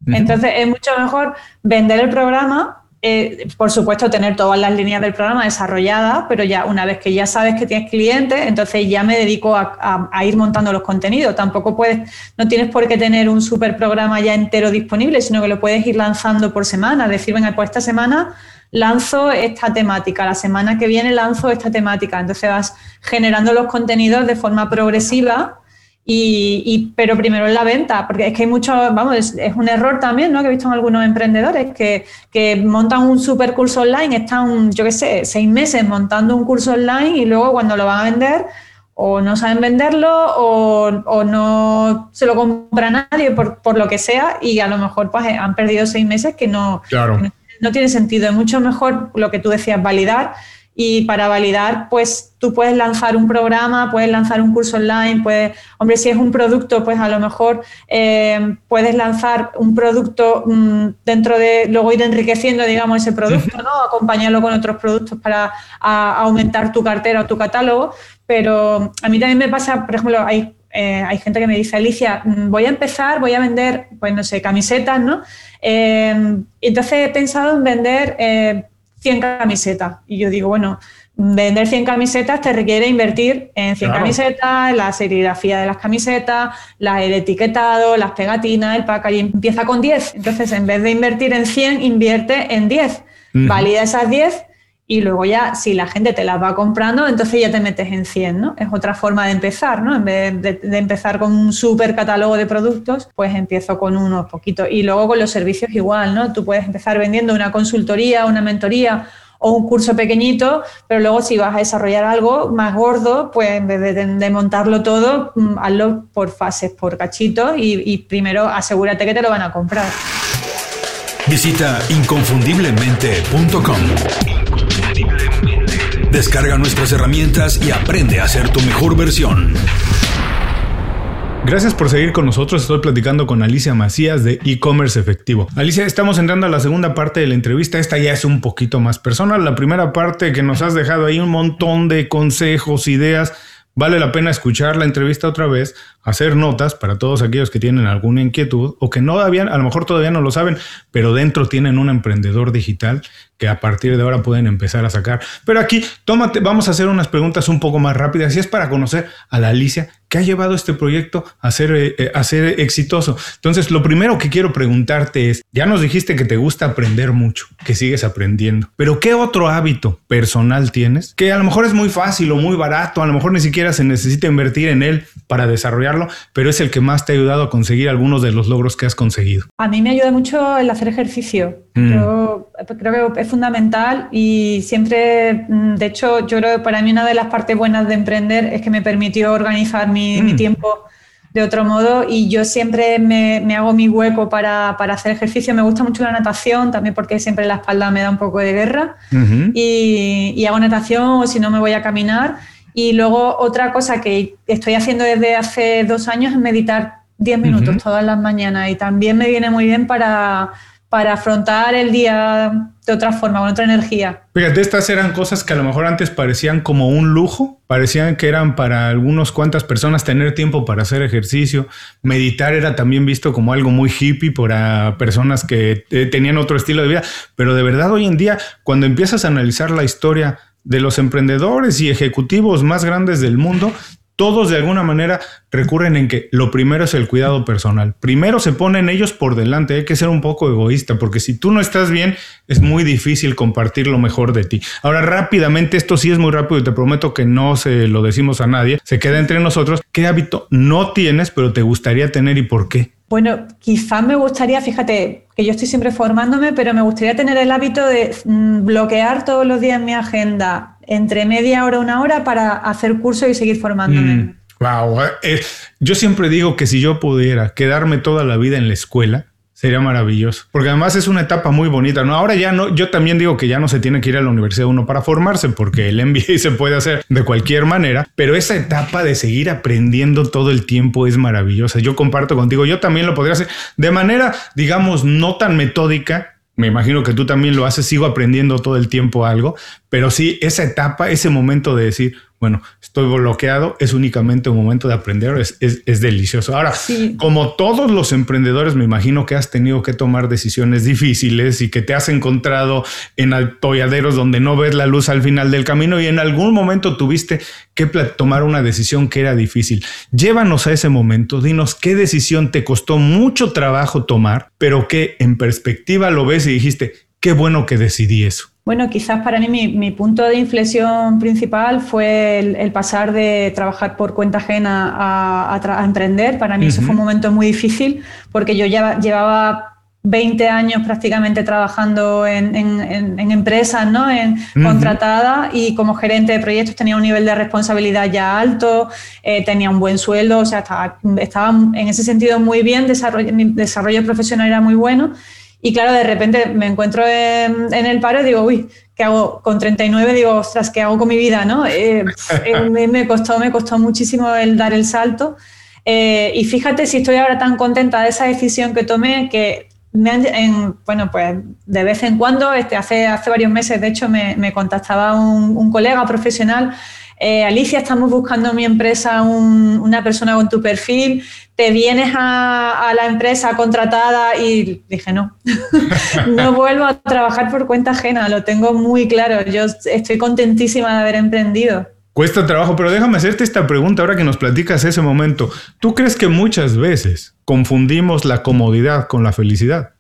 Entonces es mucho mejor vender el programa eh, por supuesto, tener todas las líneas del programa desarrolladas, pero ya una vez que ya sabes que tienes clientes, entonces ya me dedico a, ir montando los contenidos. Tampoco puedes, no tienes por qué tener un super programa ya entero disponible, sino que lo puedes ir lanzando por semana. Decir, venga, pues esta semana lanzo esta temática, la semana que viene lanzo esta temática. Entonces vas generando los contenidos de forma progresiva y, pero primero en la venta, porque es que hay mucho, vamos, es, un error también, ¿no? Que he visto en algunos emprendedores que, que montan un super curso online, están, yo qué sé, seis meses montando un curso online y luego cuando lo van a vender o no saben venderlo o, o no se lo compra nadie por, por, lo que sea y a lo mejor pues han perdido seis meses que no, claro. no, no tiene sentido. Es mucho mejor lo que tú decías, validar y para validar, pues tú puedes lanzar un programa, puedes lanzar un curso online, puedes, hombre, si es un producto, pues a lo mejor eh, puedes lanzar un producto mm, dentro de, luego ir enriqueciendo, digamos, ese producto, ¿no? Acompañarlo con otros productos para aumentar tu cartera o tu catálogo. Pero a mí también me pasa, por ejemplo, hay, eh, hay gente que me dice, Alicia, mm, voy a empezar, voy a vender, pues no sé, camisetas, ¿no? Eh, entonces he pensado en vender 100 camisetas. Y yo digo, bueno, vender 100 camisetas te requiere invertir en 100 camisetas, la serigrafía de las camisetas, el etiquetado, las pegatinas, el packaging. Empieza con 10. Entonces, en vez de invertir en 100, invierte en 10. Valida esas 10 y luego ya, si la gente te las va comprando, entonces ya te metes en 100, ¿no? Es otra forma de empezar, ¿no? En vez de, empezar con un súper catálogo de productos, pues empiezo con unos poquitos. Y luego con los servicios igual, ¿no? Tú puedes empezar vendiendo una consultoría, una mentoría o un curso pequeñito, pero luego si vas a desarrollar algo más gordo, pues en vez de, montarlo todo, mm, hazlo por fases, por cachitos y, y primero asegúrate que te lo van a comprar. Visita inconfundiblemente.com. Descarga nuestras herramientas y aprende a ser tu mejor versión. Gracias por seguir con nosotros. Estoy platicando con Alicia Macías de e-commerce efectivo. Alicia, estamos entrando a la segunda parte de la entrevista. Esta ya es un poquito más personal. La primera parte que nos has dejado ahí un montón de consejos, ideas. Vale la pena escuchar la entrevista otra vez, hacer notas para todos aquellos que tienen alguna inquietud o que no habían, a lo mejor todavía no lo saben, pero dentro tienen un emprendedor digital que a partir de ahora pueden empezar a sacar. Pero aquí, tómate, vamos a hacer unas preguntas un poco más rápidas y es para conocer a la Alicia que ha llevado este proyecto a ser, eh, eh, a ser exitoso. Entonces, lo primero que quiero preguntarte es, ya nos dijiste que te gusta aprender mucho, que sigues aprendiendo, pero ¿qué otro hábito personal tienes? Que a lo mejor es muy fácil o muy barato, a lo mejor ni siquiera se necesita invertir en él para desarrollarlo, pero es el que más te ha ayudado a conseguir algunos de los logros que has conseguido. A mí me ayuda mucho el hacer ejercicio. Mm. Yo creo que es fundamental y siempre, mm, de hecho, yo creo que para mí una de las partes buenas de emprender es que me permitió organizar mi, mm. tiempo de otro modo y yo siempre me, hago mi hueco para, hacer ejercicio. Me gusta mucho la natación, también porque siempre la espalda me da un poco de guerra y, y, hago natación o si no me voy a caminar. Y luego otra cosa que estoy haciendo desde hace dos años es meditar 10 minutos todas las mañanas y también me viene muy bien para para afrontar el día de otra forma, con otra energía. Fíjate, estas eran cosas que a lo mejor antes parecían como un lujo, parecían que eran para algunos cuantas personas tener tiempo para hacer ejercicio. Meditar era también visto como algo muy hippie para personas que eh, tenían otro estilo de vida, pero de verdad hoy en día, cuando empiezas a analizar la historia de los emprendedores y ejecutivos más grandes del mundo, todos de alguna manera recurren en que lo primero es el cuidado personal. Primero se ponen ellos por delante, hay que ser un poco egoísta, porque si tú no estás bien, es muy difícil compartir lo mejor de ti. Ahora rápidamente, esto sí es muy rápido y te prometo que no se lo decimos a nadie, se queda entre nosotros. ¿Qué hábito no tienes, pero te gustaría tener y por qué? Bueno, quizás me gustaría, fíjate, que yo estoy siempre formándome, pero me gustaría tener el hábito de mm, bloquear todos los días mi agenda entre media hora, una hora para hacer curso y seguir formándome. wow. Mm, eh, yo siempre digo que si yo pudiera quedarme toda la vida en la escuela, sería maravilloso. Porque además es una etapa muy bonita, ¿no? Ahora ya no, yo también digo que ya no se tiene que ir a la universidad uno para formarse, porque el MBA se puede hacer de cualquier manera, pero esa etapa de seguir aprendiendo todo el tiempo es maravillosa. Yo comparto contigo, yo también lo podría hacer de manera, digamos, no tan metódica, me imagino que tú también lo haces, sigo aprendiendo todo el tiempo algo, pero sí, esa etapa, ese momento de decir, bueno, estoy bloqueado, es únicamente un momento de aprender, es, es, delicioso. Ahora, como todos los emprendedores, me imagino que has tenido que tomar decisiones difíciles y que te has encontrado en atolladeros donde no ves la luz al final del camino y en algún momento tuviste que tomar una decisión que era difícil. Llévanos a ese momento, dinos qué decisión te costó mucho trabajo tomar, pero que en perspectiva lo ves y dijiste, qué bueno que decidí eso. Bueno, quizás para mí mi, punto de inflexión principal fue el, pasar de trabajar por cuenta ajena a, emprender. Para mí eso fue un momento muy difícil porque yo ya llevaba 20 años prácticamente trabajando en, empresas, ¿no? En, contratada y como gerente de proyectos tenía un nivel de responsabilidad ya alto, eh, tenía un buen sueldo, o sea, estaba, estaba, en ese sentido muy bien, desarrollo, mi desarrollo profesional era muy bueno y claro, de repente me encuentro en, el paro y digo, uy, ¿qué hago? Con 39 digo, ostras, ¿qué hago con mi vida? ¿no? Eh, eh, me, costó, me costó muchísimo el dar el salto. Eh, y fíjate si estoy ahora tan contenta de esa decisión que tomé que me han, bueno, pues de vez en cuando, este, hace, hace varios meses, de hecho, me, me contactaba un, un colega profesional eh, Alicia, estamos buscando en mi empresa una persona con tu perfil, te vienes a, la empresa contratada y dije, no, no vuelvo a trabajar por cuenta ajena, lo tengo muy claro, yo estoy contentísima de haber emprendido. Cuesta trabajo, pero déjame hacerte esta pregunta ahora que nos platicas ese momento. ¿Tú crees que muchas veces confundimos la comodidad con la felicidad?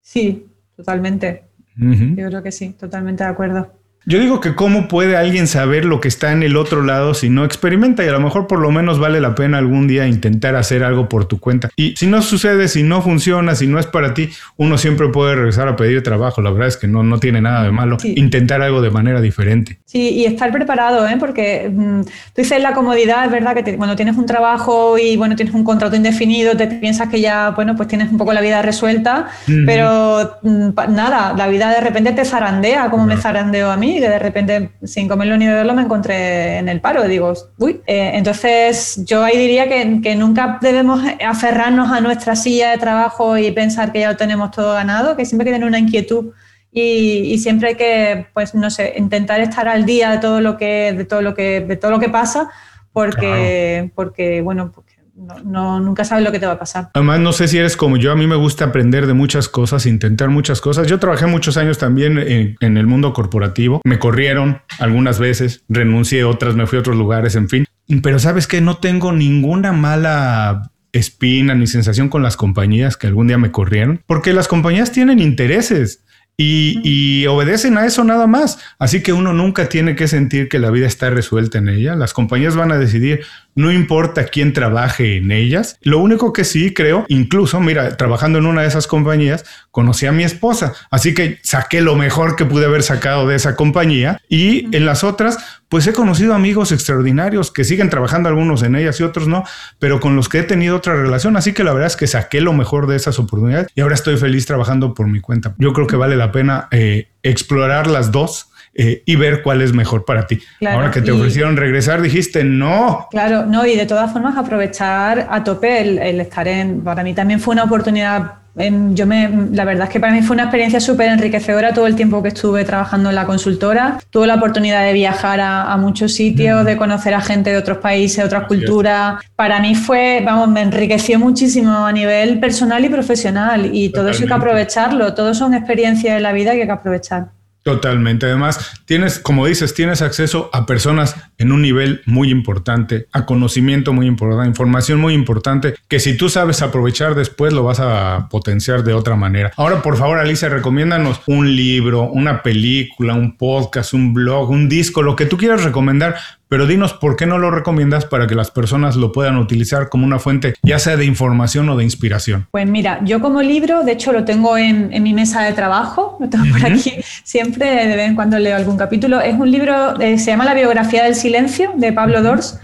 Sí, totalmente. Yo creo que sí, totalmente de acuerdo. Yo digo que cómo puede alguien saber lo que está en el otro lado si no experimenta y a lo mejor por lo menos vale la pena algún día intentar hacer algo por tu cuenta. Y si no sucede, si no funciona, si no es para ti, uno siempre puede regresar a pedir trabajo. La verdad es que no, no tiene nada de malo intentar algo de manera diferente. Sí, y estar preparado, ¿eh? porque mm, tú dices la comodidad, es verdad que cuando tienes un trabajo y bueno, tienes un contrato indefinido, te piensas que ya, bueno, pues tienes un poco la vida resuelta, pero mm, nada, la vida de repente te zarandea como me zarandeo a mí y de repente, sin comerlo ni beberlo, me encontré en el paro. Digo, uy. Eh, entonces, yo ahí diría que, que, nunca debemos aferrarnos a nuestra silla de trabajo y pensar que ya lo tenemos todo ganado, que siempre hay que tener una inquietud y, siempre hay que, pues, no sé, intentar estar al día de todo lo que, de todo lo que, de todo lo que pasa, porque, porque bueno, no, nunca sabes lo que te va a pasar. Además, no sé si eres como yo, a mí me gusta aprender de muchas cosas, intentar muchas cosas. Yo trabajé muchos años también en, el mundo corporativo, me corrieron algunas veces, renuncié otras, me fui a otros lugares, en fin. Pero sabes que no tengo ninguna mala espina ni sensación con las compañías que algún día me corrieron, porque las compañías tienen intereses. Y, obedecen a eso nada más. Así que uno nunca tiene que sentir que la vida está resuelta en ella. Las compañías van a decidir, no importa quién trabaje en ellas. Lo único que sí creo, incluso, mira, trabajando en una de esas compañías, conocí a mi esposa. Así que saqué lo mejor que pude haber sacado de esa compañía. Y en las otras, pues he conocido amigos extraordinarios que siguen trabajando algunos en ellas y otros no, pero con los que he tenido otra relación. Así que la verdad es que saqué lo mejor de esas oportunidades y ahora estoy feliz trabajando por mi cuenta. Yo creo que vale la pena eh, explorar las dos. Eh, y ver cuál es mejor para ti. Ahora que te ofrecieron regresar, dijiste no. Claro, no, y de todas formas aprovechar a tope el, el estar en, para mí también fue una oportunidad yo me, la verdad es que para mí fue una experiencia súper enriquecedora todo el tiempo que estuve trabajando en la consultora. Tuve la oportunidad de viajar a, muchos sitios, mm. de conocer a gente de otros países, otras culturas. Para mí fue, vamos, me enriqueció muchísimo a nivel personal y profesional y todo eso hay que aprovecharlo. Todo son experiencias de la vida que hay que aprovechar. Totalmente. Además, tienes, como dices, tienes acceso a personas en un nivel muy importante, a conocimiento muy importante, a información muy importante, que si tú sabes aprovechar después lo vas a potenciar de otra manera. Ahora, por favor, Alicia, recomiéndanos un libro, una película, un podcast, un blog, un disco, lo que tú quieras recomendar pero dinos por qué no lo recomiendas para que las personas lo puedan utilizar como una fuente, ya sea de información o de inspiración. Pues mira, yo como libro, de hecho lo tengo en, mi mesa de trabajo, lo tengo por aquí, siempre de vez en cuando leo algún capítulo. Es un libro, eh, se llama La biografía del silencio, de Pablo Dors.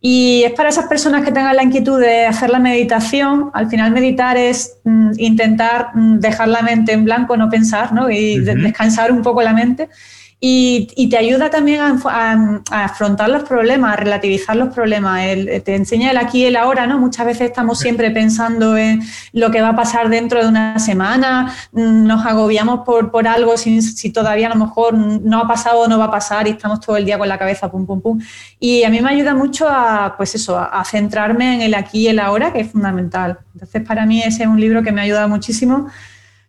Y es para esas personas que tengan la inquietud de hacer la meditación. Al final meditar es mm, intentar mm, dejar la mente en blanco, no pensar, ¿no? Y descansar un poco la mente. Y, te ayuda también a, afrontar los problemas, a relativizar los problemas. te enseña el aquí y el ahora, ¿no? Muchas veces estamos siempre pensando en lo que va a pasar dentro de una semana, mm, nos agobiamos por, por algo si, si todavía a lo mejor no ha pasado o no va a pasar y estamos todo el día con la cabeza pum, pum, pum. Y a mí me ayuda mucho a, pues eso, a, centrarme en el aquí y el ahora, que es fundamental. Entonces, para mí ese es un libro que me ayuda muchísimo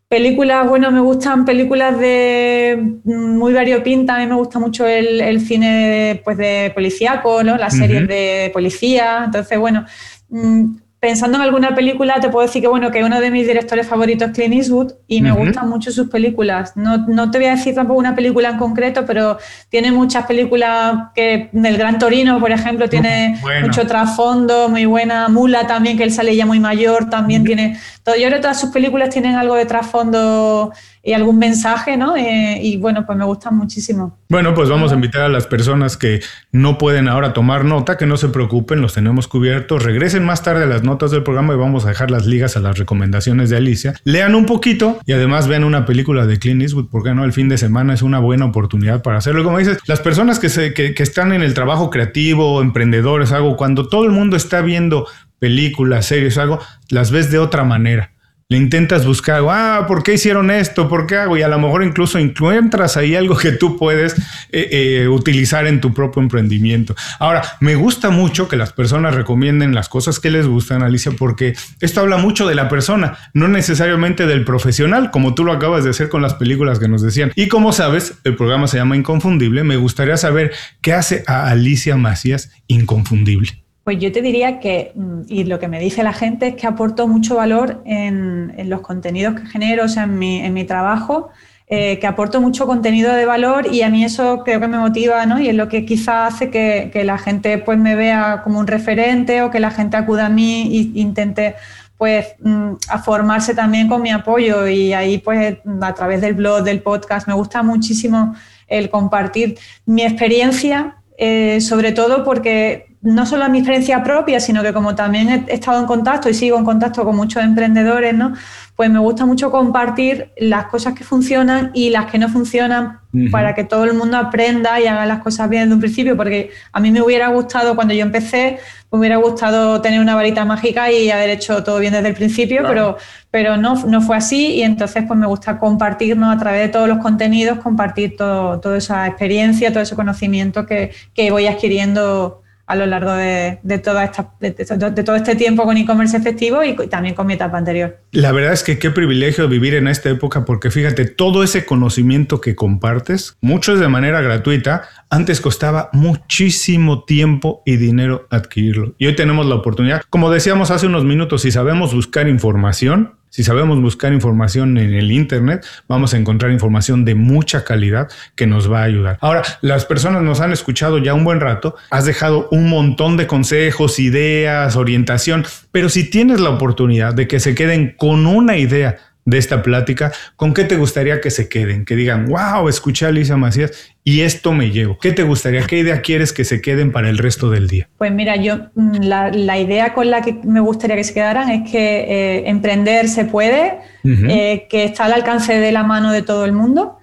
Películas, bueno, me gustan películas de mm, muy variopinta, a mí me gusta mucho el, cine pues de policíaco, ¿no? las series de policía, entonces, bueno, mm, pensando en alguna película, te puedo decir que bueno, que uno de mis directores favoritos es Clint Eastwood y me gustan mucho sus películas. No, no, te voy a decir tampoco una película en concreto, pero tiene muchas películas que del Gran Torino, por ejemplo, tiene mucho trasfondo, muy buena. Mula también, que él sale ya muy mayor, también tiene. Todo, yo creo que todas sus películas tienen algo de trasfondo y algún mensaje, ¿no? Eh, y bueno, pues me gustan muchísimo. Bueno, pues vamos a invitar a las personas que no pueden ahora tomar nota, que no se preocupen, los tenemos cubiertos. Regresen más tarde a las notas del programa y vamos a dejar las ligas a las recomendaciones de Alicia. Lean un poquito y además vean una película de Clint Eastwood, porque no, el fin de semana es una buena oportunidad para hacerlo. Como dices, las personas que, se, que, que están en el trabajo creativo, emprendedores, algo, cuando todo el mundo está viendo películas, series, algo, las ves de otra manera le intentas buscar, ah, ¿por qué hicieron esto? ¿Por qué hago? Y a lo mejor incluso encuentras ahí algo que tú puedes eh, eh, utilizar en tu propio emprendimiento. Ahora, me gusta mucho que las personas recomienden las cosas que les gustan, Alicia, porque esto habla mucho de la persona, no necesariamente del profesional, como tú lo acabas de hacer con las películas que nos decían. Y como sabes, el programa se llama Inconfundible. Me gustaría saber qué hace a Alicia Macías inconfundible. Pues yo te diría que, mm, y lo que me dice la gente es que aporto mucho valor en, los contenidos que genero, o sea, en mi, trabajo, eh, que aporto mucho contenido de valor y a mí eso creo que me motiva, ¿no? Y es lo que quizá hace que, la gente pues me vea como un referente o que la gente acuda a mí e intente pues mm, formarse también con mi apoyo y ahí pues a través del blog, del podcast, me gusta muchísimo el compartir mi experiencia, eh, sobre todo porque no solo a mi experiencia propia, sino que como también he, estado en contacto y sigo en contacto con muchos emprendedores, ¿no? Pues me gusta mucho compartir las cosas que funcionan y las que no funcionan para que todo el mundo aprenda y haga las cosas bien desde un principio, porque a mí me hubiera gustado, cuando yo empecé, me hubiera gustado tener una varita mágica y haber hecho todo bien desde el principio, pero, pero no, no fue así y entonces pues me gusta compartirnos a través de todos los contenidos, compartir todo, toda esa experiencia, todo ese conocimiento que, que voy adquiriendo a lo largo de, toda esta, de, todo este tiempo con e-commerce efectivo y también con mi etapa anterior. La verdad es que qué privilegio vivir en esta época porque fíjate, todo ese conocimiento que compartes, muchos de manera gratuita, antes costaba muchísimo tiempo y dinero adquirirlo. Y hoy tenemos la oportunidad, como decíamos hace unos minutos, si sabemos buscar información, si sabemos buscar información en el Internet, vamos a encontrar información de mucha calidad que nos va a ayudar. Ahora, las personas nos han escuchado ya un buen rato, has dejado un montón de consejos, ideas, orientación, pero si tienes la oportunidad de que se queden con una idea, de esta plática, ¿con qué te gustaría que se queden? Que digan, wow, escuché a Alicia Macías y esto me llevo. ¿Qué te gustaría? ¿Qué idea quieres que se queden para el resto del día? Pues mira, yo mm, la, idea con la que me gustaría que se quedaran es que eh, emprender se puede, eh, que está al alcance de la mano de todo el mundo,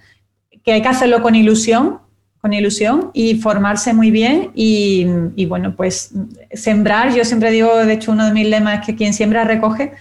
que hay que hacerlo con ilusión, con ilusión y formarse muy bien y, y bueno, pues sembrar, yo siempre digo, de hecho uno de mis lemas es que quien siembra recoge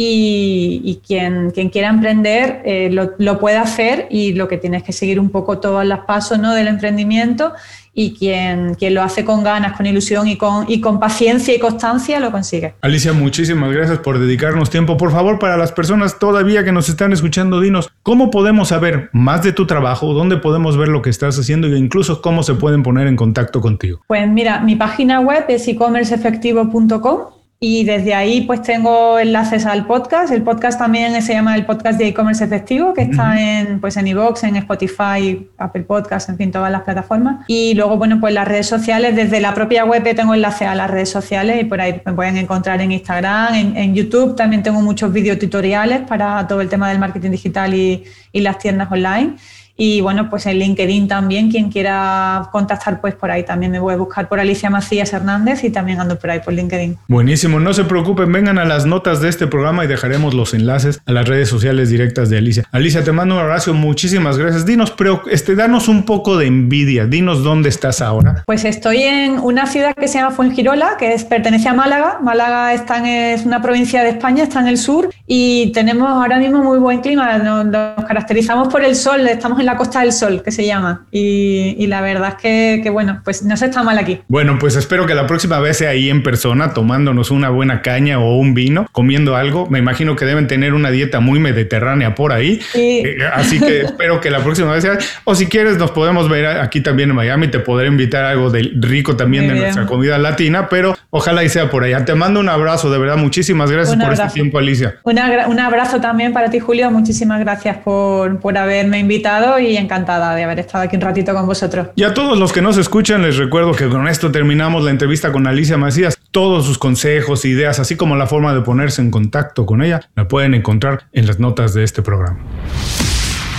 y, quien, quien, quiera emprender eh, lo, lo, puede hacer y lo que tienes que seguir un poco todos los pasos ¿no? del emprendimiento y quien, quien lo hace con ganas, con ilusión y con, y con paciencia y constancia lo consigue. Alicia, muchísimas gracias por dedicarnos tiempo. Por favor, para las personas todavía que nos están escuchando, dinos, ¿cómo podemos saber más de tu trabajo? ¿Dónde podemos ver lo que estás haciendo e incluso cómo se pueden poner en contacto contigo? Pues mira, mi página web es e-commerceefectivo.com y desde ahí pues tengo enlaces al podcast. El podcast también se llama el podcast de e-commerce efectivo, que está en pues en iVoox, en Spotify, Apple Podcast, en fin, todas las plataformas. Y luego, bueno, pues las redes sociales, desde la propia web tengo enlace a las redes sociales y por ahí me pueden encontrar en Instagram, en, YouTube también tengo muchos videotutoriales para todo el tema del marketing digital y, y las tiendas online. Y bueno, pues en LinkedIn también, quien quiera contactar, pues por ahí también me voy a buscar por Alicia Macías Hernández y también ando por ahí por LinkedIn. Buenísimo, no se preocupen, vengan a las notas de este programa y dejaremos los enlaces a las redes sociales directas de Alicia. Alicia, te mando un abrazo, muchísimas gracias. Dinos, pero este, danos un poco de envidia, dinos dónde estás ahora. Pues estoy en una ciudad que se llama Fuengirola, que es, pertenece a Málaga. Málaga está en, es una provincia de España, está en el sur y tenemos ahora mismo muy buen clima. Nos, caracterizamos por el sol, estamos en la Costa del Sol, que se llama. Y, la verdad es que, bueno, pues no se está mal aquí. Bueno, pues espero que la próxima vez sea ahí en persona, tomándonos una buena caña o un vino, comiendo algo. Me imagino que deben tener una dieta muy mediterránea por ahí. Eh, así que espero que la próxima vez sea. O si quieres, nos podemos ver aquí también en Miami. Te podré invitar algo de rico también de nuestra comida latina, pero ojalá y sea por allá. Te mando un abrazo, de verdad. Muchísimas gracias por este tiempo, Alicia. un abrazo también para ti, Julio. Muchísimas gracias por, por haberme invitado y encantada de haber estado aquí un ratito con vosotros. Y a todos los que nos escuchan, les recuerdo que con esto terminamos la entrevista con Alicia Macías. Todos sus consejos, ideas, así como la forma de ponerse en contacto con ella, la pueden encontrar en las notas de este programa.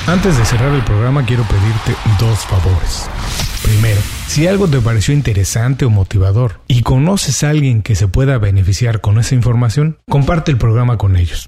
Antes de cerrar el programa, quiero pedirte dos favores. Primero, si algo te pareció interesante o motivador y conoces a alguien que se pueda beneficiar con esa información, comparte el programa con ellos.